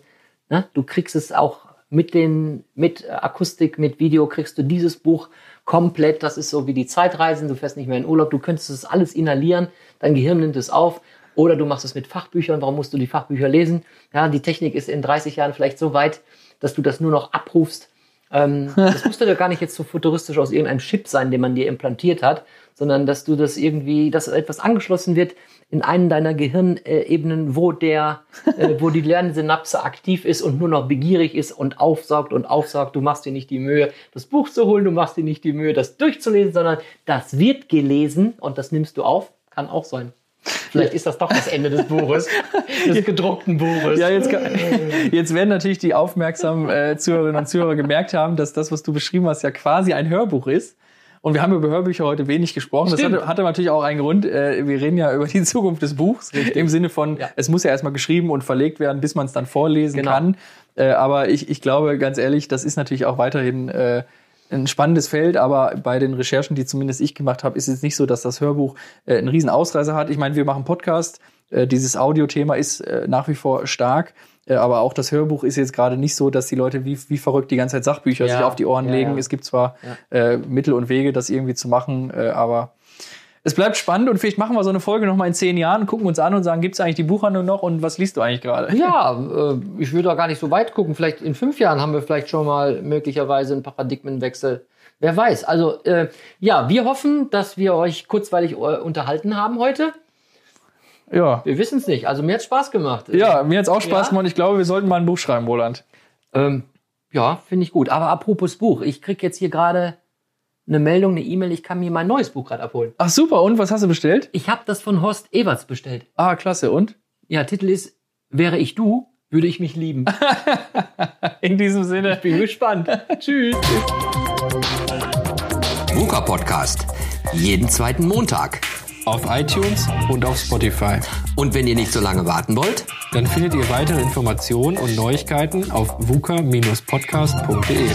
Speaker 2: ne, du kriegst es auch mit den mit Akustik, mit Video kriegst du dieses Buch komplett. Das ist so wie die Zeitreisen. Du fährst nicht mehr in Urlaub. Du könntest es alles inhalieren. Dein Gehirn nimmt es auf. Oder du machst es mit Fachbüchern. Warum musst du die Fachbücher lesen? Ja, die Technik ist in 30 Jahren vielleicht so weit, dass du das nur noch abrufst. Ähm, [LAUGHS] das musste ja gar nicht jetzt so futuristisch aus irgendeinem Chip sein, den man dir implantiert hat, sondern dass du das irgendwie, dass etwas angeschlossen wird in einen deiner Gehirnebenen, wo der, äh, [LAUGHS] wo die Lernsynapse aktiv ist und nur noch begierig ist und aufsaugt und aufsaugt. Du machst dir nicht die Mühe, das Buch zu holen, du machst dir nicht die Mühe, das durchzulesen, sondern das wird gelesen und das nimmst du auf. Kann auch sein. Vielleicht ist das doch das Ende des Buches, des gedruckten Buches.
Speaker 1: Ja, jetzt, jetzt werden natürlich die aufmerksamen äh, Zuhörerinnen und Zuhörer gemerkt haben, dass das, was du beschrieben hast, ja quasi ein Hörbuch ist. Und wir haben über Hörbücher heute wenig gesprochen. Das
Speaker 2: Stimmt.
Speaker 1: hatte, hatte natürlich auch einen Grund. Äh, wir reden ja über die Zukunft des Buchs. Im Sinne von,
Speaker 2: Ja.
Speaker 1: es muss ja erstmal geschrieben und verlegt werden, bis man es dann vorlesen
Speaker 2: Genau.
Speaker 1: kann. Äh, aber ich, ich glaube, ganz ehrlich, das ist natürlich auch weiterhin äh, ein spannendes Feld, aber bei den Recherchen, die zumindest ich gemacht habe, ist es nicht so, dass das Hörbuch äh, einen riesen Ausreißer hat. Ich meine, wir machen Podcast. Äh, dieses Audiothema ist äh, nach wie vor stark. Äh, aber auch das Hörbuch ist jetzt gerade nicht so, dass die Leute wie, wie verrückt die ganze Zeit Sachbücher
Speaker 2: Ja,
Speaker 1: sich auf die Ohren
Speaker 2: ja,
Speaker 1: legen.
Speaker 2: ja.
Speaker 1: Es gibt zwar äh, Mittel und Wege, das irgendwie zu machen, äh, aber es bleibt spannend und vielleicht machen wir so eine Folge noch mal in zehn Jahren, gucken uns an und sagen, gibt es eigentlich die Buchhandlung noch und was liest du eigentlich gerade?
Speaker 2: Ja, äh, ich würde auch gar nicht so weit gucken. Vielleicht in fünf Jahren haben wir vielleicht schon mal möglicherweise einen Paradigmenwechsel. Wer weiß. Also äh, ja, wir hoffen, dass wir euch kurzweilig äh, unterhalten haben heute.
Speaker 1: Ja.
Speaker 2: Wir wissen es nicht. Also mir hat Spaß gemacht.
Speaker 1: Ja, mir hat's auch Spaß
Speaker 2: Ja?
Speaker 1: gemacht. Ich glaube, wir sollten mal ein Buch schreiben, Roland.
Speaker 2: Ähm, ja, finde ich gut. Aber apropos Buch, ich krieg jetzt hier gerade eine Meldung, eine E-Mail. Ich kann mir mein neues Buch gerade abholen.
Speaker 1: Ach super, und was hast du bestellt?
Speaker 2: Ich habe das von Horst Everts bestellt.
Speaker 1: Ah, klasse, und?
Speaker 2: Ja, Titel ist Wäre ich du, würde ich mich lieben. [LAUGHS]
Speaker 1: In diesem Sinne.
Speaker 2: Bin gespannt. [LAUGHS] Tschüss.
Speaker 3: VUCA Podcast. Jeden zweiten Montag.
Speaker 1: Auf iTunes und auf Spotify.
Speaker 3: Und wenn ihr nicht so lange warten wollt,
Speaker 1: Dann findet ihr weitere Informationen und Neuigkeiten auf vuca-podcast.de.